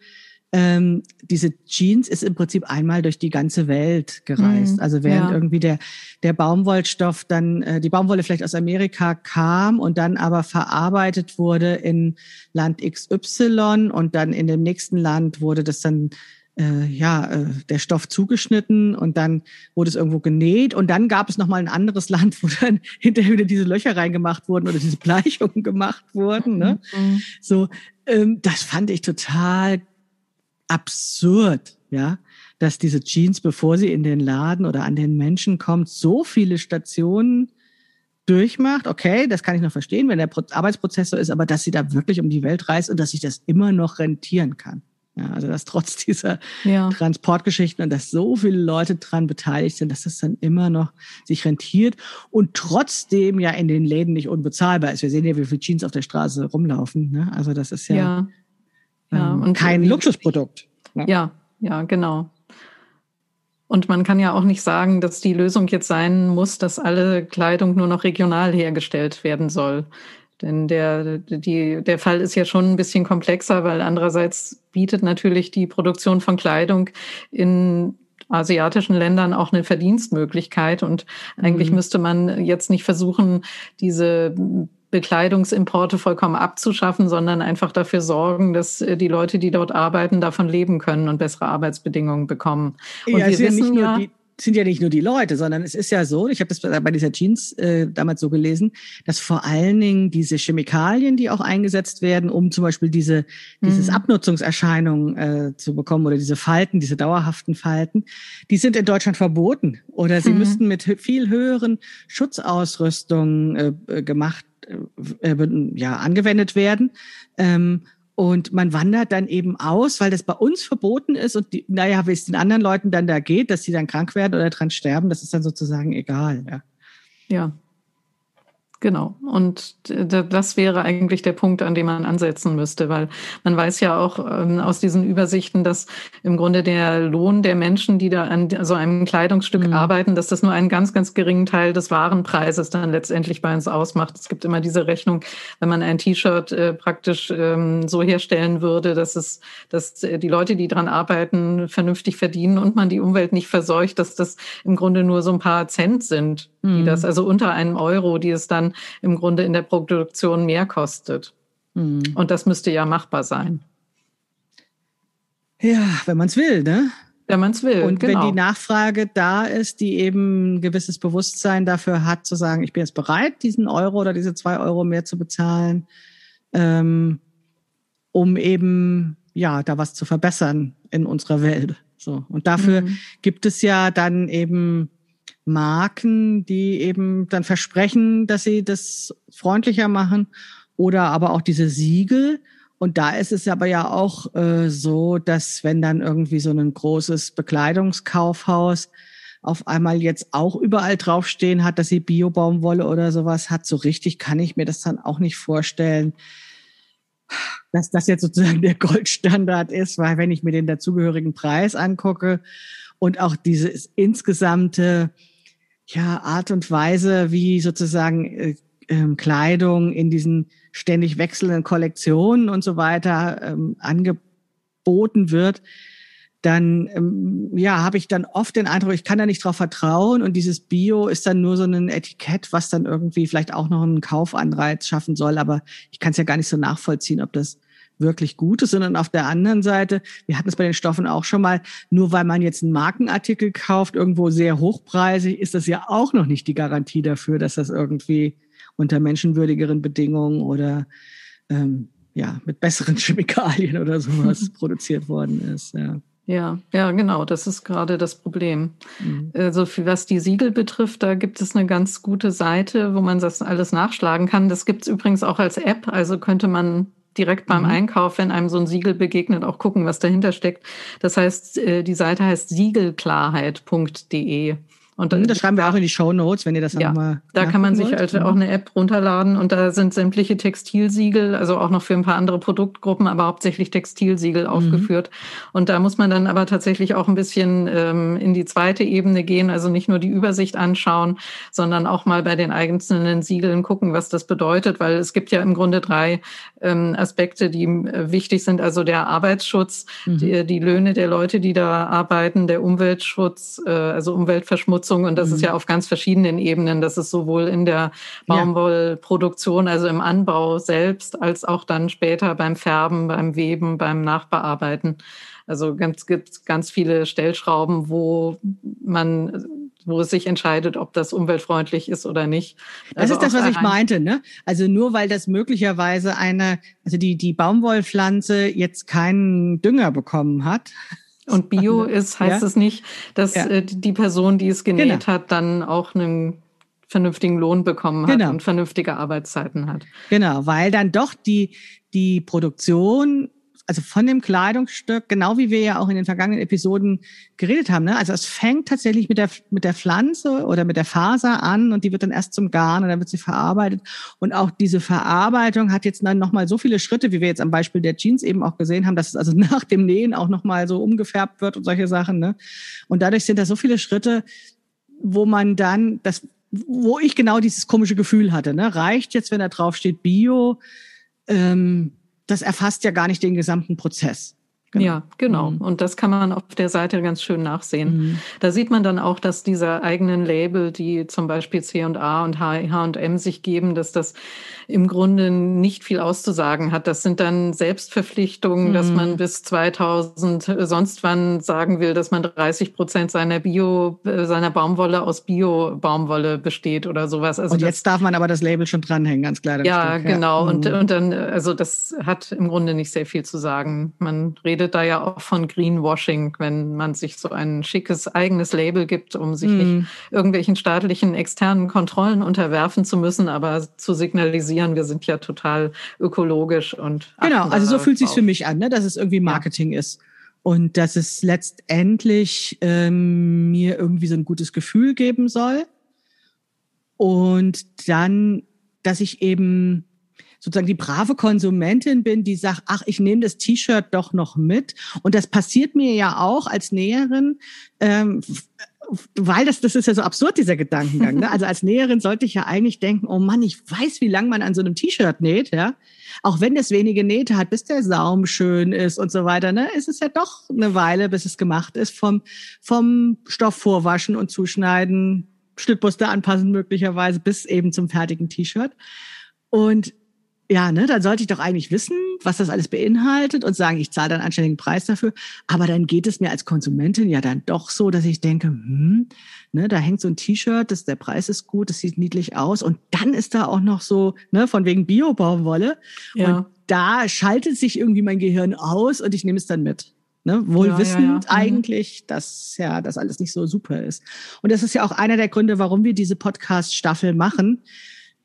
Ähm, diese Jeans ist im Prinzip einmal durch die ganze Welt gereist. Mhm, also während ja. irgendwie der, der Baumwollstoff dann, äh, die Baumwolle vielleicht aus Amerika kam und dann aber verarbeitet wurde in Land XY und dann in dem nächsten Land wurde das dann äh, ja, äh, der Stoff zugeschnitten und dann wurde es irgendwo genäht und dann gab es nochmal ein anderes Land, wo dann hinterher wieder diese Löcher reingemacht wurden oder diese Bleichungen gemacht wurden. Ne? Mhm. So, ähm, das fand ich total absurd, ja, dass diese Jeans, bevor sie in den Laden oder an den Menschen kommt, so viele Stationen durchmacht. Okay, das kann ich noch verstehen, wenn der Arbeitsprozess so ist, aber dass sie da wirklich um die Welt reist und dass sich das immer noch rentieren kann. Ja, also dass trotz dieser ja. Transportgeschichten und dass so viele Leute dran beteiligt sind, dass das dann immer noch sich rentiert und trotzdem ja in den Läden nicht unbezahlbar ist. Wir sehen ja, wie viele Jeans auf der Straße rumlaufen. Ne? Also das ist ja, ja. ja. Ähm, und kein Luxusprodukt. Ne? Ja, ja, genau. Und man kann ja auch nicht sagen, dass die Lösung jetzt sein muss, dass alle Kleidung nur noch regional hergestellt werden soll. Denn der, die, der Fall ist ja schon ein bisschen komplexer, weil andererseits bietet natürlich die Produktion von Kleidung in asiatischen Ländern auch eine Verdienstmöglichkeit. Und eigentlich mhm. müsste man jetzt nicht versuchen, diese Bekleidungsimporte vollkommen abzuschaffen, sondern einfach dafür sorgen, dass äh, die Leute, die dort arbeiten, davon leben können und bessere Arbeitsbedingungen bekommen. Und ja, wir wissen ja, die, sind ja nicht nur die Leute, sondern es ist ja so, ich habe das bei dieser Jeans äh, damals so gelesen, dass vor allen Dingen diese Chemikalien, die auch eingesetzt werden, um zum Beispiel diese dieses mhm. Abnutzungserscheinungen äh, zu bekommen oder diese Falten, diese dauerhaften Falten, die sind in Deutschland verboten oder sie mhm. müssten mit viel höheren Schutzausrüstungen äh, äh gemacht äh, äh, ja angewendet werden. Ähm, und man wandert dann eben aus, weil das bei uns verboten ist und die, naja, wie es den anderen Leuten dann da geht, dass sie dann krank werden oder dran sterben, das ist dann sozusagen egal. Ja. Ja, Genau. Und das wäre eigentlich der Punkt, an dem man ansetzen müsste, weil man weiß ja auch ähm, aus diesen Übersichten, dass im Grunde der Lohn der Menschen, die da an so einem Kleidungsstück mhm. arbeiten, dass das nur einen ganz, ganz geringen Teil des Warenpreises dann letztendlich bei uns ausmacht. Es gibt immer diese Rechnung, wenn man ein T-Shirt äh, praktisch ähm, so herstellen würde, dass es, dass die Leute, die dran arbeiten, vernünftig verdienen und man die Umwelt nicht verseucht, dass das im Grunde nur so ein paar Cent sind, die mhm. das, also unter einem Euro, die es dann im Grunde in der Produktion mehr kostet. Mhm. Und das müsste ja machbar sein. Ja, wenn man es will, ne? Wenn man es will. Und genau. wenn die Nachfrage da ist, die eben ein gewisses Bewusstsein dafür hat, zu sagen, ich bin jetzt bereit, diesen Euro oder diese zwei Euro mehr zu bezahlen, ähm, um eben ja da was zu verbessern in unserer Welt. So und dafür mhm. gibt es ja dann eben Marken, die eben dann versprechen, dass sie das freundlicher machen oder aber auch diese Siegel. Und da ist es aber ja auch äh, so, dass wenn dann irgendwie so ein großes Bekleidungskaufhaus auf einmal jetzt auch überall draufstehen hat, dass sie Biobaumwolle oder sowas hat, so richtig kann ich mir das dann auch nicht vorstellen, dass das jetzt sozusagen der Goldstandard ist, weil wenn ich mir den dazugehörigen Preis angucke und auch dieses insgesamte ja, Art und Weise, wie sozusagen äh, ähm, Kleidung in diesen ständig wechselnden Kollektionen und so weiter ähm, angeboten wird, dann ähm, ja, habe ich dann oft den Eindruck, ich kann da nicht drauf vertrauen und dieses Bio ist dann nur so ein Etikett, was dann irgendwie vielleicht auch noch einen Kaufanreiz schaffen soll, aber ich kann es ja gar nicht so nachvollziehen, ob das wirklich Gutes, sondern auf der anderen Seite, wir hatten es bei den Stoffen auch schon mal, nur weil man jetzt einen Markenartikel kauft, irgendwo sehr hochpreisig, ist das ja auch noch nicht die Garantie dafür, dass das irgendwie unter menschenwürdigeren Bedingungen oder ähm, ja, mit besseren Chemikalien oder sowas produziert worden ist. Ja. Ja, ja, genau, das ist gerade das Problem. Mhm. Also was die Siegel betrifft, da gibt es eine ganz gute Seite, wo man das alles nachschlagen kann. Das gibt es übrigens auch als App, also könnte man direkt beim mhm. Einkauf, wenn einem so ein Siegel begegnet, auch gucken, was dahinter steckt. Das heißt, äh, die Seite heißt siegelklarheit.de. Und dann, das schreiben wir auch in die Show Notes, wenn ihr das ja, nochmal. Da kann man sich wollt. also auch eine App runterladen und da sind sämtliche Textilsiegel, also auch noch für ein paar andere Produktgruppen, aber hauptsächlich Textilsiegel mhm. aufgeführt. Und da muss man dann aber tatsächlich auch ein bisschen ähm, in die zweite Ebene gehen, also nicht nur die Übersicht anschauen, sondern auch mal bei den einzelnen Siegeln gucken, was das bedeutet, weil es gibt ja im Grunde drei ähm, Aspekte, die äh, wichtig sind. Also der Arbeitsschutz, mhm. die, die Löhne der Leute, die da arbeiten, der Umweltschutz, äh, also Umweltverschmutzung Nutzung und das mhm. ist ja auf ganz verschiedenen Ebenen. Das ist sowohl in der Baumwollproduktion, also im Anbau selbst, als auch dann später beim Färben, beim Weben, beim Nachbearbeiten. Also ganz, gibt ganz viele Stellschrauben, wo man, wo es sich entscheidet, ob das umweltfreundlich ist oder nicht. Das also ist das, was ich meinte, ne? Also nur weil das möglicherweise eine, also die, die Baumwollpflanze jetzt keinen Dünger bekommen hat, und Bio ist, heißt ja? es nicht, dass ja. Äh, die Person, die es genäht genau. hat, dann auch einen vernünftigen Lohn bekommen hat genau. und vernünftige Arbeitszeiten hat. Genau, weil dann doch die, die Produktion also von dem Kleidungsstück, genau wie wir ja auch in den vergangenen Episoden geredet haben. Ne? Also es fängt tatsächlich mit der, mit der Pflanze oder mit der Faser an und die wird dann erst zum Garn und dann wird sie verarbeitet. Und auch diese Verarbeitung hat jetzt dann nochmal so viele Schritte, wie wir jetzt am Beispiel der Jeans eben auch gesehen haben, dass es also nach dem Nähen auch nochmal so umgefärbt wird und solche Sachen. Ne? Und dadurch sind da so viele Schritte, wo man dann das, wo ich genau dieses komische Gefühl hatte. Ne? Reicht jetzt, wenn da drauf steht Bio? Ähm, das erfasst ja gar nicht den gesamten Prozess. Genau. Ja, genau. Mhm. Und das kann man auf der Seite ganz schön nachsehen. Mhm. Da sieht man dann auch, dass diese eigenen Label, die zum Beispiel C&A und H&M sich geben, dass das im Grunde nicht viel auszusagen hat. Das sind dann Selbstverpflichtungen, mhm. dass man bis 2000 äh, sonst wann sagen will, dass man 30 Prozent seiner Bio, äh, seiner Baumwolle aus Bio-Baumwolle besteht oder sowas. Also und jetzt das, darf man aber das Label schon dranhängen, ganz klar. Ja, Stück. genau. Ja. Und, mhm. und dann, also das hat im Grunde nicht sehr viel zu sagen. Man redet da ja auch von Greenwashing, wenn man sich so ein schickes eigenes Label gibt, um sich mhm. nicht irgendwelchen staatlichen externen Kontrollen unterwerfen zu müssen, aber zu signalisieren, signalisieren, wir sind ja total ökologisch und. Genau, also so fühlt sich für mich an, ne, dass es irgendwie Marketing ja. ist. Und dass es letztendlich ähm, mir irgendwie so ein gutes Gefühl geben soll. Und dann, dass ich eben sozusagen die brave Konsumentin bin, die sagt, ach, ich nehme das T-Shirt doch noch mit. Und das passiert mir ja auch als Näherin. Ähm, weil das, das ist ja so absurd, dieser Gedankengang. Ne? Also als Näherin sollte ich ja eigentlich denken, oh Mann, ich weiß, wie lang man an so einem T-Shirt näht, ja. Auch wenn es wenige Nähte hat, bis der Saum schön ist und so weiter, ne, ist es ja doch eine Weile, bis es gemacht ist, vom, vom Stoff vorwaschen und zuschneiden, Schnittmuster anpassen möglicherweise, bis eben zum fertigen T-Shirt. Und ja, ne, dann sollte ich doch eigentlich wissen, was das alles beinhaltet und sagen, ich zahle dann einen anständigen Preis dafür. Aber dann geht es mir als Konsumentin ja dann doch so, dass ich denke, hm, ne, da hängt so ein T-Shirt, das der Preis ist gut, das sieht niedlich aus und dann ist da auch noch so, ne, von wegen Bio-Baumwolle. Ja. Und da schaltet sich irgendwie mein Gehirn aus und ich nehme es dann mit. Ne, wohl wissend ja, ja, ja. Mhm. eigentlich, dass ja das alles nicht so super ist. Und das ist ja auch einer der Gründe, warum wir diese Podcast-Staffel machen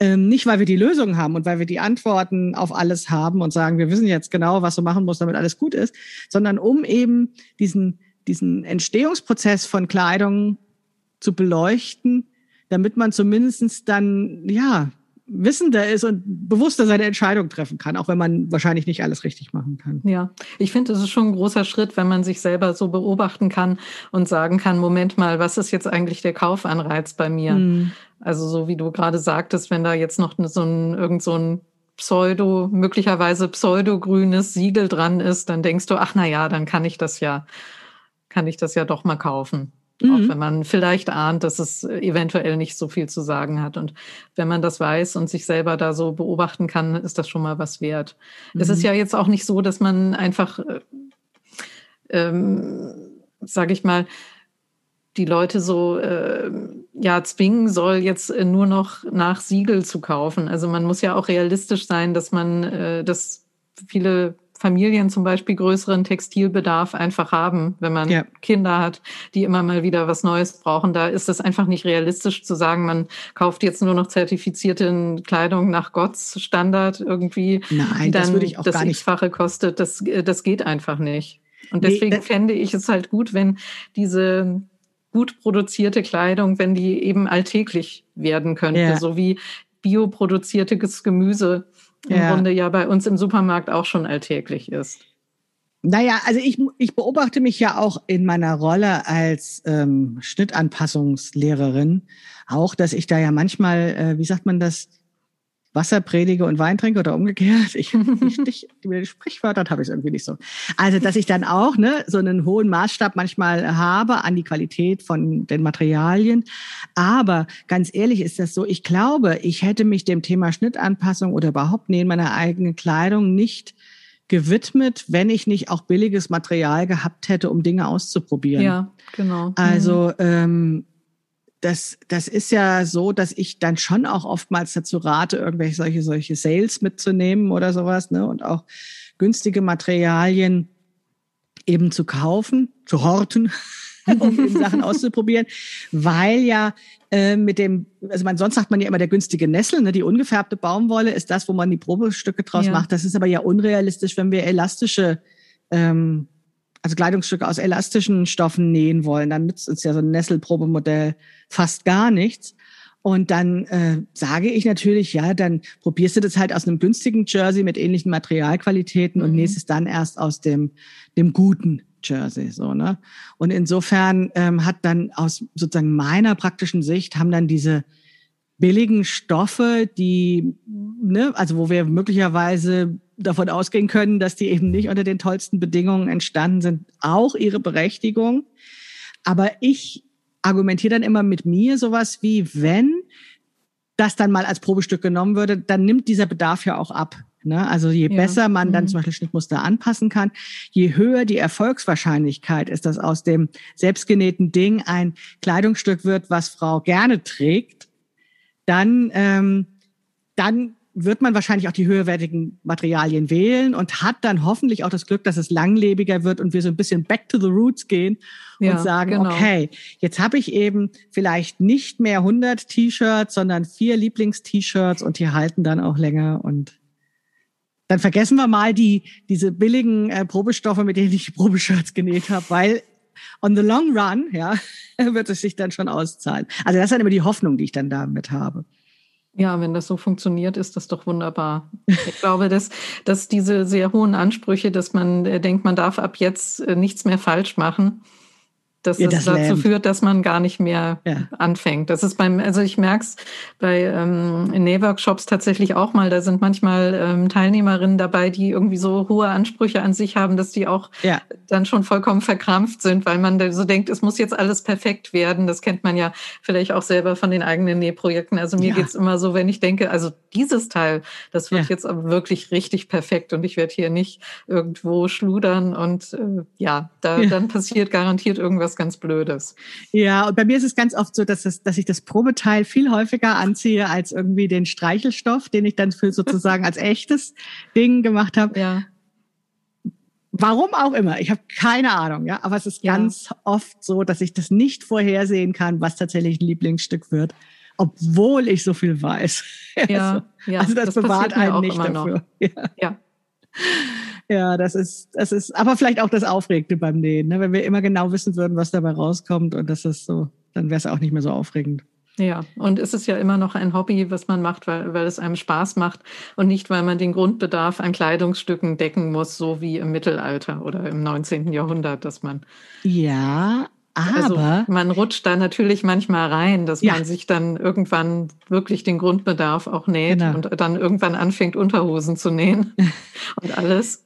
ähm, nicht, weil wir die Lösung haben und weil wir die Antworten auf alles haben und sagen, wir wissen jetzt genau, was du machen musst, damit alles gut ist, sondern um eben diesen, diesen Entstehungsprozess von Kleidung zu beleuchten, damit man zumindestens dann, ja, wissender ist und bewusster seine Entscheidung treffen kann, auch wenn man wahrscheinlich nicht alles richtig machen kann. Ja, ich finde, es ist schon ein großer Schritt, wenn man sich selber so beobachten kann und sagen kann, Moment mal, was ist jetzt eigentlich der Kaufanreiz bei mir? Mhm. Also so wie du gerade sagtest, wenn da jetzt noch so ein, irgend so ein Pseudo, möglicherweise pseudogrünes Siegel dran ist, dann denkst du, ach na ja, dann kann ich das ja, kann ich das ja doch mal kaufen. Mhm. Auch wenn man vielleicht ahnt, dass es eventuell nicht so viel zu sagen hat. Und wenn man das weiß und sich selber da so beobachten kann, ist das schon mal was wert. Mhm. Es ist mhm. ja jetzt auch nicht so, dass man einfach, äh, ähm, sage ich mal, die Leute so äh, ja zwingen soll, jetzt äh, nur noch nach Siegel zu kaufen. Also man muss ja auch realistisch sein, dass man, äh, dass viele Familien zum Beispiel größeren Textilbedarf einfach haben, wenn man ja. Kinder hat, die immer mal wieder was Neues brauchen. Da ist es einfach nicht realistisch zu sagen, man kauft jetzt nur noch zertifizierte Kleidung nach Gotts Standard irgendwie, Nein, die dann das, würde ich auch das gar nicht. x-fache kostet. Das, äh, das geht einfach nicht. Und deswegen nee, fände ich es halt gut, wenn diese gut produzierte Kleidung, wenn die eben alltäglich werden könnte, ja. so wie bioproduziertes Gemüse im ja. Grunde ja bei uns im Supermarkt auch schon alltäglich ist. Naja, also ich, ich beobachte mich ja auch in meiner Rolle als ähm, Schnittanpassungslehrerin auch, dass ich da ja manchmal, äh, wie sagt man das, Wasser predige und Wein trinke oder umgekehrt. Ich, ich, die Sprichwörter habe ich irgendwie nicht so. Also, dass ich dann auch ne, so einen hohen Maßstab manchmal habe an die Qualität von den Materialien. Aber ganz ehrlich ist das so, ich glaube, ich hätte mich dem Thema Schnittanpassung oder überhaupt Nähen meiner eigenen Kleidung nicht gewidmet, wenn ich nicht auch billiges Material gehabt hätte, um Dinge auszuprobieren. Ja, genau. Also mhm. ähm, das, das ist ja so, dass ich dann schon auch oftmals dazu rate, irgendwelche solche, solche Sales mitzunehmen oder sowas, ne? Und auch günstige Materialien eben zu kaufen, zu horten, um Sachen auszuprobieren, weil ja äh, mit dem, also man sonst sagt man ja immer der günstige Nessel, ne, die ungefärbte Baumwolle ist das, wo man die Probestücke draus ja. macht. Das ist aber ja unrealistisch, wenn wir elastische ähm, also Kleidungsstücke aus elastischen Stoffen nähen wollen, dann nützt uns ja so ein Nesselprobemodell fast gar nichts. Und dann äh, sage ich natürlich, ja, dann probierst du das halt aus einem günstigen Jersey mit ähnlichen Materialqualitäten mhm. und nähst es dann erst aus dem, dem guten Jersey, so, ne? Und insofern ähm, hat dann aus sozusagen meiner praktischen Sicht haben dann diese billigen Stoffe, die, ne, also wo wir möglicherweise davon ausgehen können, dass die eben nicht unter den tollsten Bedingungen entstanden sind, auch ihre Berechtigung. Aber ich argumentiere dann immer mit mir sowas wie, wenn das dann mal als Probestück genommen würde, dann nimmt dieser Bedarf ja auch ab. Ne? Also je ja. besser man dann mhm. zum Beispiel Schnittmuster anpassen kann, je höher die Erfolgswahrscheinlichkeit ist, dass aus dem selbstgenähten Ding ein Kleidungsstück wird, was Frau gerne trägt, dann, ähm, dann wird man wahrscheinlich auch die höherwertigen Materialien wählen und hat dann hoffentlich auch das Glück, dass es langlebiger wird und wir so ein bisschen back to the roots gehen und ja, sagen, genau. okay, jetzt habe ich eben vielleicht nicht mehr 100 T-Shirts, sondern vier Lieblings-T-Shirts und die halten dann auch länger und dann vergessen wir mal die diese billigen äh, Probestoffe, mit denen ich die Probeshirts genäht habe, weil on the long run, ja, wird es sich dann schon auszahlen. Also das ist dann immer die Hoffnung, die ich dann damit habe. Ja, wenn das so funktioniert, ist das doch wunderbar. Ich glaube, dass, dass diese sehr hohen Ansprüche, dass man äh, denkt, man darf ab jetzt äh, nichts mehr falsch machen, dass ja, das, das dazu führt, dass man gar nicht mehr ja. anfängt. Das ist beim, also ich merke es bei ähm, Nähworkshops tatsächlich auch mal, da sind manchmal ähm, Teilnehmerinnen dabei, die irgendwie so hohe Ansprüche an sich haben, dass die auch ja. dann schon vollkommen verkrampft sind, weil man so denkt, es muss jetzt alles perfekt werden. Das kennt man ja vielleicht auch selber von den eigenen Nähprojekten. Also mir ja. geht's immer so, wenn ich denke, also dieses Teil, das wird jetzt aber wirklich richtig perfekt und ich werde hier nicht irgendwo schludern und äh, ja, da dann passiert garantiert irgendwas was ganz Blödes. Ja, und bei mir ist es ganz oft so, dass, es, dass ich das Probeteil viel häufiger anziehe als irgendwie den Streichelstoff, den ich dann für sozusagen als echtes Ding gemacht habe. Ja. Warum auch immer, ich habe keine Ahnung, ja, aber es ist ja. ganz oft so, dass ich das nicht vorhersehen kann, was tatsächlich ein Lieblingsstück wird, obwohl ich so viel weiß. Ja, also, ja, also das, das bewahrt einen nicht dafür. Ja. ja. Ja, das ist, das ist, aber vielleicht auch das Aufregende beim Nähen, ne? wenn wir immer genau wissen würden, was dabei rauskommt und das ist so, dann wäre es auch nicht mehr so aufregend. Ja, und es ist ja immer noch ein Hobby, was man macht, weil, weil es einem Spaß macht und nicht, weil man den Grundbedarf an Kleidungsstücken decken muss, so wie im Mittelalter oder im 19. Jahrhundert, dass man. Ja, also aber also man rutscht da natürlich manchmal rein, dass ja. man sich dann irgendwann wirklich den Grundbedarf auch näht genau. und dann irgendwann anfängt, Unterhosen zu nähen und alles.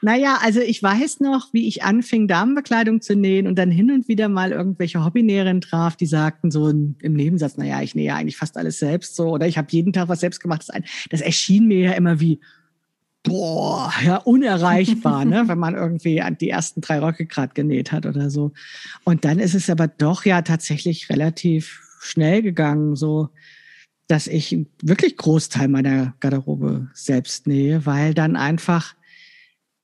Naja, also ich weiß noch, wie ich anfing, Damenbekleidung zu nähen und dann hin und wieder mal irgendwelche Hobbynäherinnen traf, die sagten so im Nebensatz, naja, ich nähe eigentlich fast alles selbst so oder ich habe jeden Tag was selbst gemacht. Das erschien mir ja immer wie, boah, ja, unerreichbar, ne, wenn man irgendwie an die ersten drei Röcke gerade genäht hat oder so. Und dann ist es aber doch ja tatsächlich relativ schnell gegangen, so dass ich wirklich Großteil meiner Garderobe selbst nähe, weil dann einfach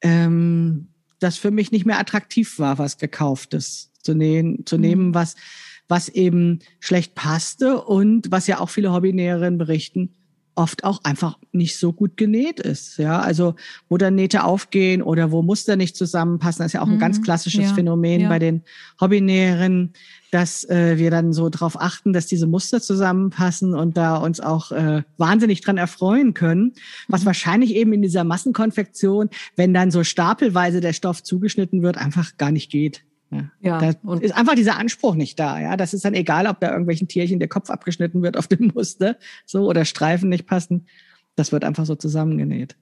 ähm, das für mich nicht mehr attraktiv war, was gekauftes zu nähen, zu mhm. nehmen, was was eben schlecht passte und was ja auch viele Hobbynäherinnen berichten, oft auch einfach nicht so gut genäht ist. Ja, also wo dann Nähte aufgehen oder wo Muster nicht zusammenpassen, das ist ja auch ein mhm. ganz klassisches ja, Phänomen ja. bei den Hobbynäherinnen, dass äh, wir dann so darauf achten, dass diese Muster zusammenpassen und da uns auch äh, wahnsinnig dran erfreuen können, was mhm. wahrscheinlich eben in dieser Massenkonfektion, wenn dann so stapelweise der Stoff zugeschnitten wird, einfach gar nicht geht. Ja, ja da und ist einfach dieser Anspruch nicht da. Ja, das ist dann egal, ob da irgendwelchen Tierchen der Kopf abgeschnitten wird auf dem Muster, so oder Streifen nicht passen. Das wird einfach so zusammengenäht.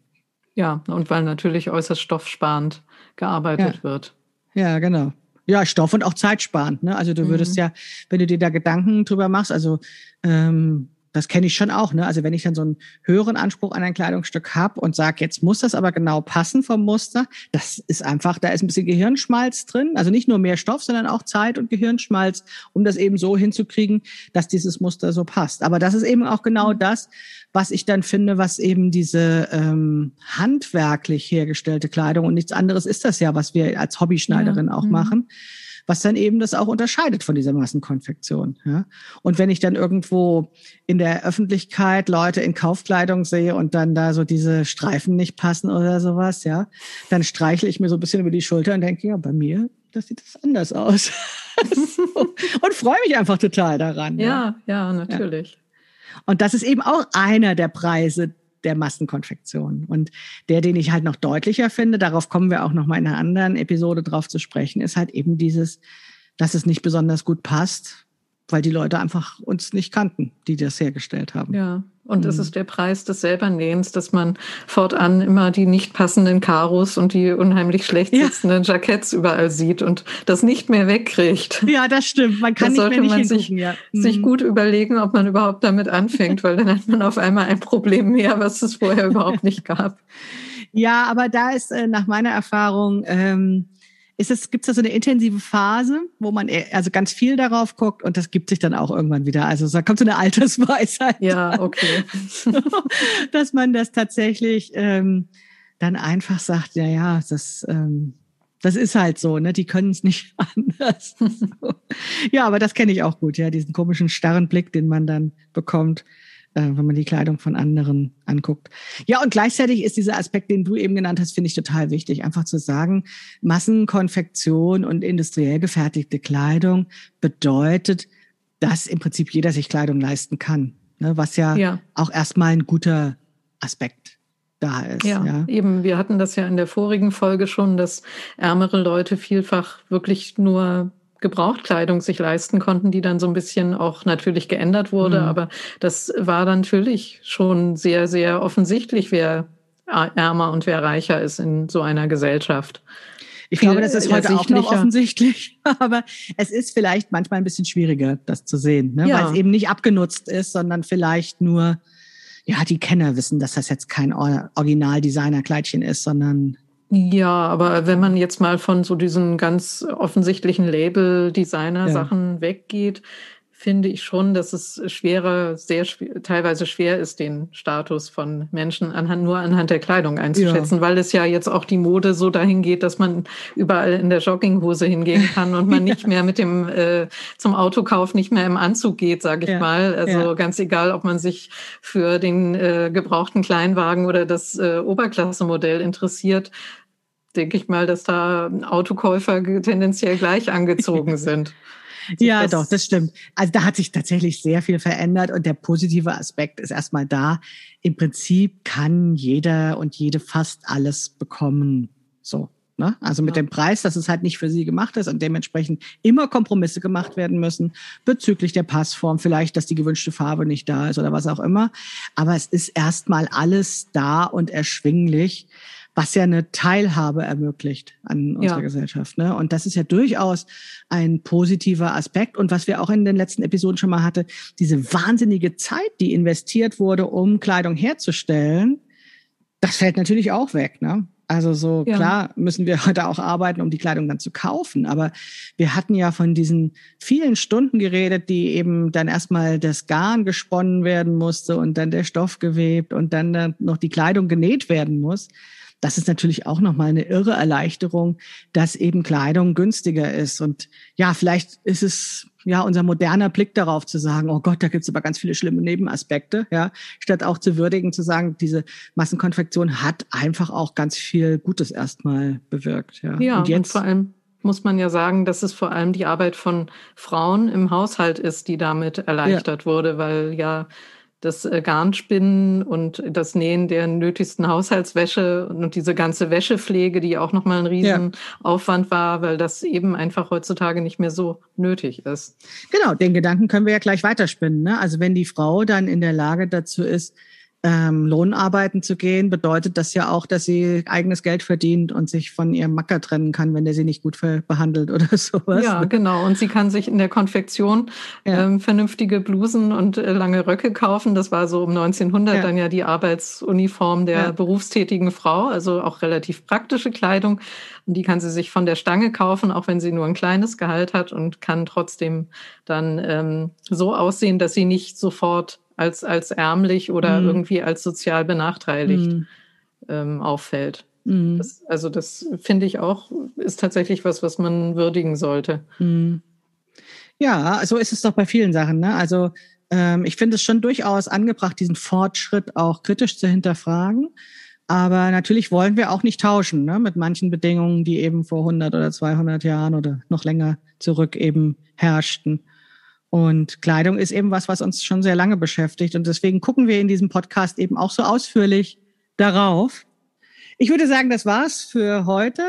Ja, und weil natürlich äußerst stoffsparend gearbeitet ja. wird. Ja, genau. Ja, Stoff und auch zeitsparend. Ne? Also du würdest mhm. ja, wenn du dir da Gedanken drüber machst, also ähm, das kenne ich schon auch. Ne? Also wenn ich dann so einen höheren Anspruch an ein Kleidungsstück habe und sage, jetzt muss das aber genau passen vom Muster, das ist einfach, da ist ein bisschen Gehirnschmalz drin. Also nicht nur mehr Stoff, sondern auch Zeit und Gehirnschmalz, um das eben so hinzukriegen, dass dieses Muster so passt. Aber das ist eben auch genau das, was ich dann finde, was eben diese ähm, handwerklich hergestellte Kleidung und nichts anderes ist das ja, was wir als Hobbyschneiderin ja. auch mhm. machen was dann eben das auch unterscheidet von dieser Massenkonfektion. Ja? Und wenn ich dann irgendwo in der Öffentlichkeit Leute in Kaufkleidung sehe und dann da so diese Streifen nicht passen oder sowas, ja, dann streichle ich mir so ein bisschen über die Schulter und denke, ja, bei mir, das sieht das anders aus. und freue mich einfach total daran. Ja, ja, ja natürlich. Ja. Und das ist eben auch einer der Preise der Massenkonfektion. Und der, den ich halt noch deutlicher finde, darauf kommen wir auch noch mal in einer anderen Episode drauf zu sprechen, ist halt eben dieses, dass es nicht besonders gut passt, weil die Leute einfach uns nicht kannten, die das hergestellt haben. Ja, und es mhm. ist der Preis des Selbernähens, dass man fortan immer die nicht passenden Karos und die unheimlich schlecht sitzenden ja. Jacketts überall sieht und das nicht mehr wegkriegt. Ja, das stimmt. Man kann das nicht mehr nicht man sich, ja. sich mhm. gut überlegen, ob man überhaupt damit anfängt, weil dann hat man auf einmal ein Problem mehr, was es vorher überhaupt nicht gab. Ja, aber da ist äh, nach meiner Erfahrung ähm, ist es, gibt es da so eine intensive Phase, wo man also ganz viel darauf guckt und das gibt sich dann auch irgendwann wieder. Also da kommt so eine Altersweisheit. Ja, okay. dass man das tatsächlich ähm, dann einfach sagt, ja, ja, das, ähm, das ist halt so, ne? Die können es nicht anders. ja, aber das kenne ich auch gut, ja, diesen komischen starren Blick, den man dann bekommt äh, wenn man die Kleidung von anderen anguckt. Ja, und gleichzeitig ist dieser Aspekt, den du eben genannt hast, finde ich total wichtig. Einfach zu sagen, Massenkonfektion und industriell gefertigte Kleidung bedeutet, dass im Prinzip jeder sich Kleidung leisten kann. Ne? Was ja, ja. auch erstmal ein guter Aspekt da ist. Ja, ja, eben. Wir hatten das ja in der vorigen Folge schon, dass ärmere Leute vielfach wirklich nur Gebrauchtkleidung sich leisten konnten, die dann so ein bisschen auch natürlich geändert wurde. Mhm. Aber das war natürlich schon sehr, sehr offensichtlich, wer ärmer und wer reicher ist in so einer Gesellschaft. Ich glaube, das ist heute auch noch offensichtlich, aber es ist vielleicht manchmal ein bisschen schwieriger, das zu sehen, ne? ja. weil es eben nicht abgenutzt ist, sondern vielleicht nur, ja, die Kenner wissen, dass das jetzt kein Original-Designer-Kleidchen ist, sondern ja, aber wenn man jetzt mal von so diesen ganz offensichtlichen Label-Designer-Sachen ja. weggeht, finde ich schon, dass es schwerer, sehr teilweise schwer ist, den Status von Menschen anhand, nur anhand der Kleidung einzuschätzen, ja. weil es ja jetzt auch die Mode so dahin geht, dass man überall in der Jogginghose hingehen kann und man nicht mehr mit dem äh, zum Autokauf nicht mehr im Anzug geht, sage ich ja. mal. Also ja. ganz egal, ob man sich für den äh, gebrauchten Kleinwagen oder das äh, Oberklassemodell interessiert denke ich mal, dass da Autokäufer tendenziell gleich angezogen sind. ja, das doch, das stimmt. Also da hat sich tatsächlich sehr viel verändert und der positive Aspekt ist erstmal da. Im Prinzip kann jeder und jede fast alles bekommen. So. Ne? Also mit ja. dem Preis, dass es halt nicht für sie gemacht ist und dementsprechend immer Kompromisse gemacht werden müssen bezüglich der Passform, vielleicht, dass die gewünschte Farbe nicht da ist oder was auch immer. Aber es ist erstmal alles da und erschwinglich was ja eine Teilhabe ermöglicht an unserer ja. Gesellschaft. Ne? Und das ist ja durchaus ein positiver Aspekt. Und was wir auch in den letzten Episoden schon mal hatte, diese wahnsinnige Zeit, die investiert wurde, um Kleidung herzustellen, das fällt natürlich auch weg. Ne? Also so ja. klar müssen wir heute auch arbeiten, um die Kleidung dann zu kaufen. Aber wir hatten ja von diesen vielen Stunden geredet, die eben dann erstmal das Garn gesponnen werden musste und dann der Stoff gewebt und dann noch die Kleidung genäht werden muss das ist natürlich auch nochmal eine irre Erleichterung, dass eben Kleidung günstiger ist. Und ja, vielleicht ist es ja unser moderner Blick darauf zu sagen, oh Gott, da gibt's aber ganz viele schlimme Nebenaspekte, ja, statt auch zu würdigen, zu sagen, diese Massenkonfektion hat einfach auch ganz viel Gutes erstmal bewirkt. Ja, ja und, jetzt, und vor allem muss man ja sagen, dass es vor allem die Arbeit von Frauen im Haushalt ist, die damit erleichtert ja. wurde, weil ja das äh, Garnspinnen und das Nähen der nötigsten Haushaltswäsche und diese ganze Wäschepflege, die auch nochmal ein Riesenaufwand ja. war, weil das eben einfach heutzutage nicht mehr so nötig ist. Genau, den Gedanken können wir ja gleich weiterspinnen. Ne? Also wenn die Frau dann in der Lage dazu ist, ähm, Lohnarbeiten zu gehen, bedeutet das ja auch, dass sie eigenes Geld verdient und sich von ihrem Macker trennen kann, wenn der sie nicht gut behandelt oder sowas. Ja, genau. Und sie kann sich in der Konfektion ja. ähm, vernünftige Blusen und äh, lange Röcke kaufen. Das war so um 1900 ja. dann ja die Arbeitsuniform der ja. berufstätigen Frau, also auch relativ praktische Kleidung. Und die kann sie sich von der Stange kaufen, auch wenn sie nur ein kleines Gehalt hat und kann trotzdem dann ähm, so aussehen, dass sie nicht sofort als, als ärmlich oder mhm. irgendwie als sozial benachteiligt mhm. ähm, auffällt. Mhm. Das, also das finde ich auch, ist tatsächlich was, was man würdigen sollte. Mhm. Ja, so ist es doch bei vielen Sachen. Ne? Also ähm, ich finde es schon durchaus angebracht, diesen Fortschritt auch kritisch zu hinterfragen. Aber natürlich wollen wir auch nicht tauschen ne? mit manchen Bedingungen, die eben vor 100 oder 200 Jahren oder noch länger zurück eben herrschten. Und Kleidung ist eben was, was uns schon sehr lange beschäftigt. Und deswegen gucken wir in diesem Podcast eben auch so ausführlich darauf. Ich würde sagen, das war's für heute.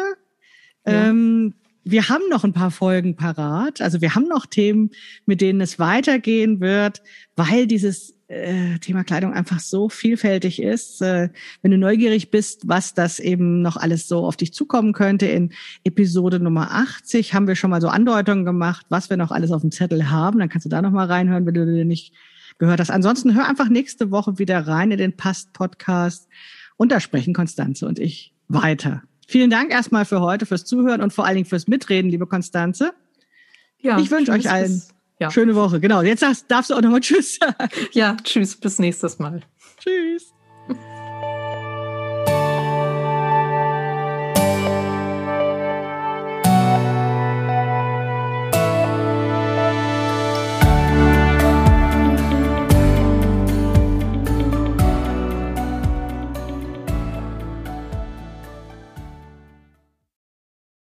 Ja. Ähm, wir haben noch ein paar Folgen parat. Also wir haben noch Themen, mit denen es weitergehen wird, weil dieses äh, Thema Kleidung einfach so vielfältig ist. Äh, wenn du neugierig bist, was das eben noch alles so auf dich zukommen könnte, in Episode Nummer 80 haben wir schon mal so Andeutungen gemacht, was wir noch alles auf dem Zettel haben. Dann kannst du da noch mal reinhören, wenn du dir nicht gehört hast. Ansonsten hör einfach nächste Woche wieder rein in den Past-Podcast und da sprechen Konstanze und ich weiter. Vielen Dank erstmal für heute, fürs Zuhören und vor allen Dingen fürs Mitreden, liebe Konstanze. Ja, ich wünsche euch allen ja. schöne Woche. Genau, jetzt darfst, darfst du auch nochmal Tschüss sagen. Ja, Tschüss, bis nächstes Mal. Tschüss.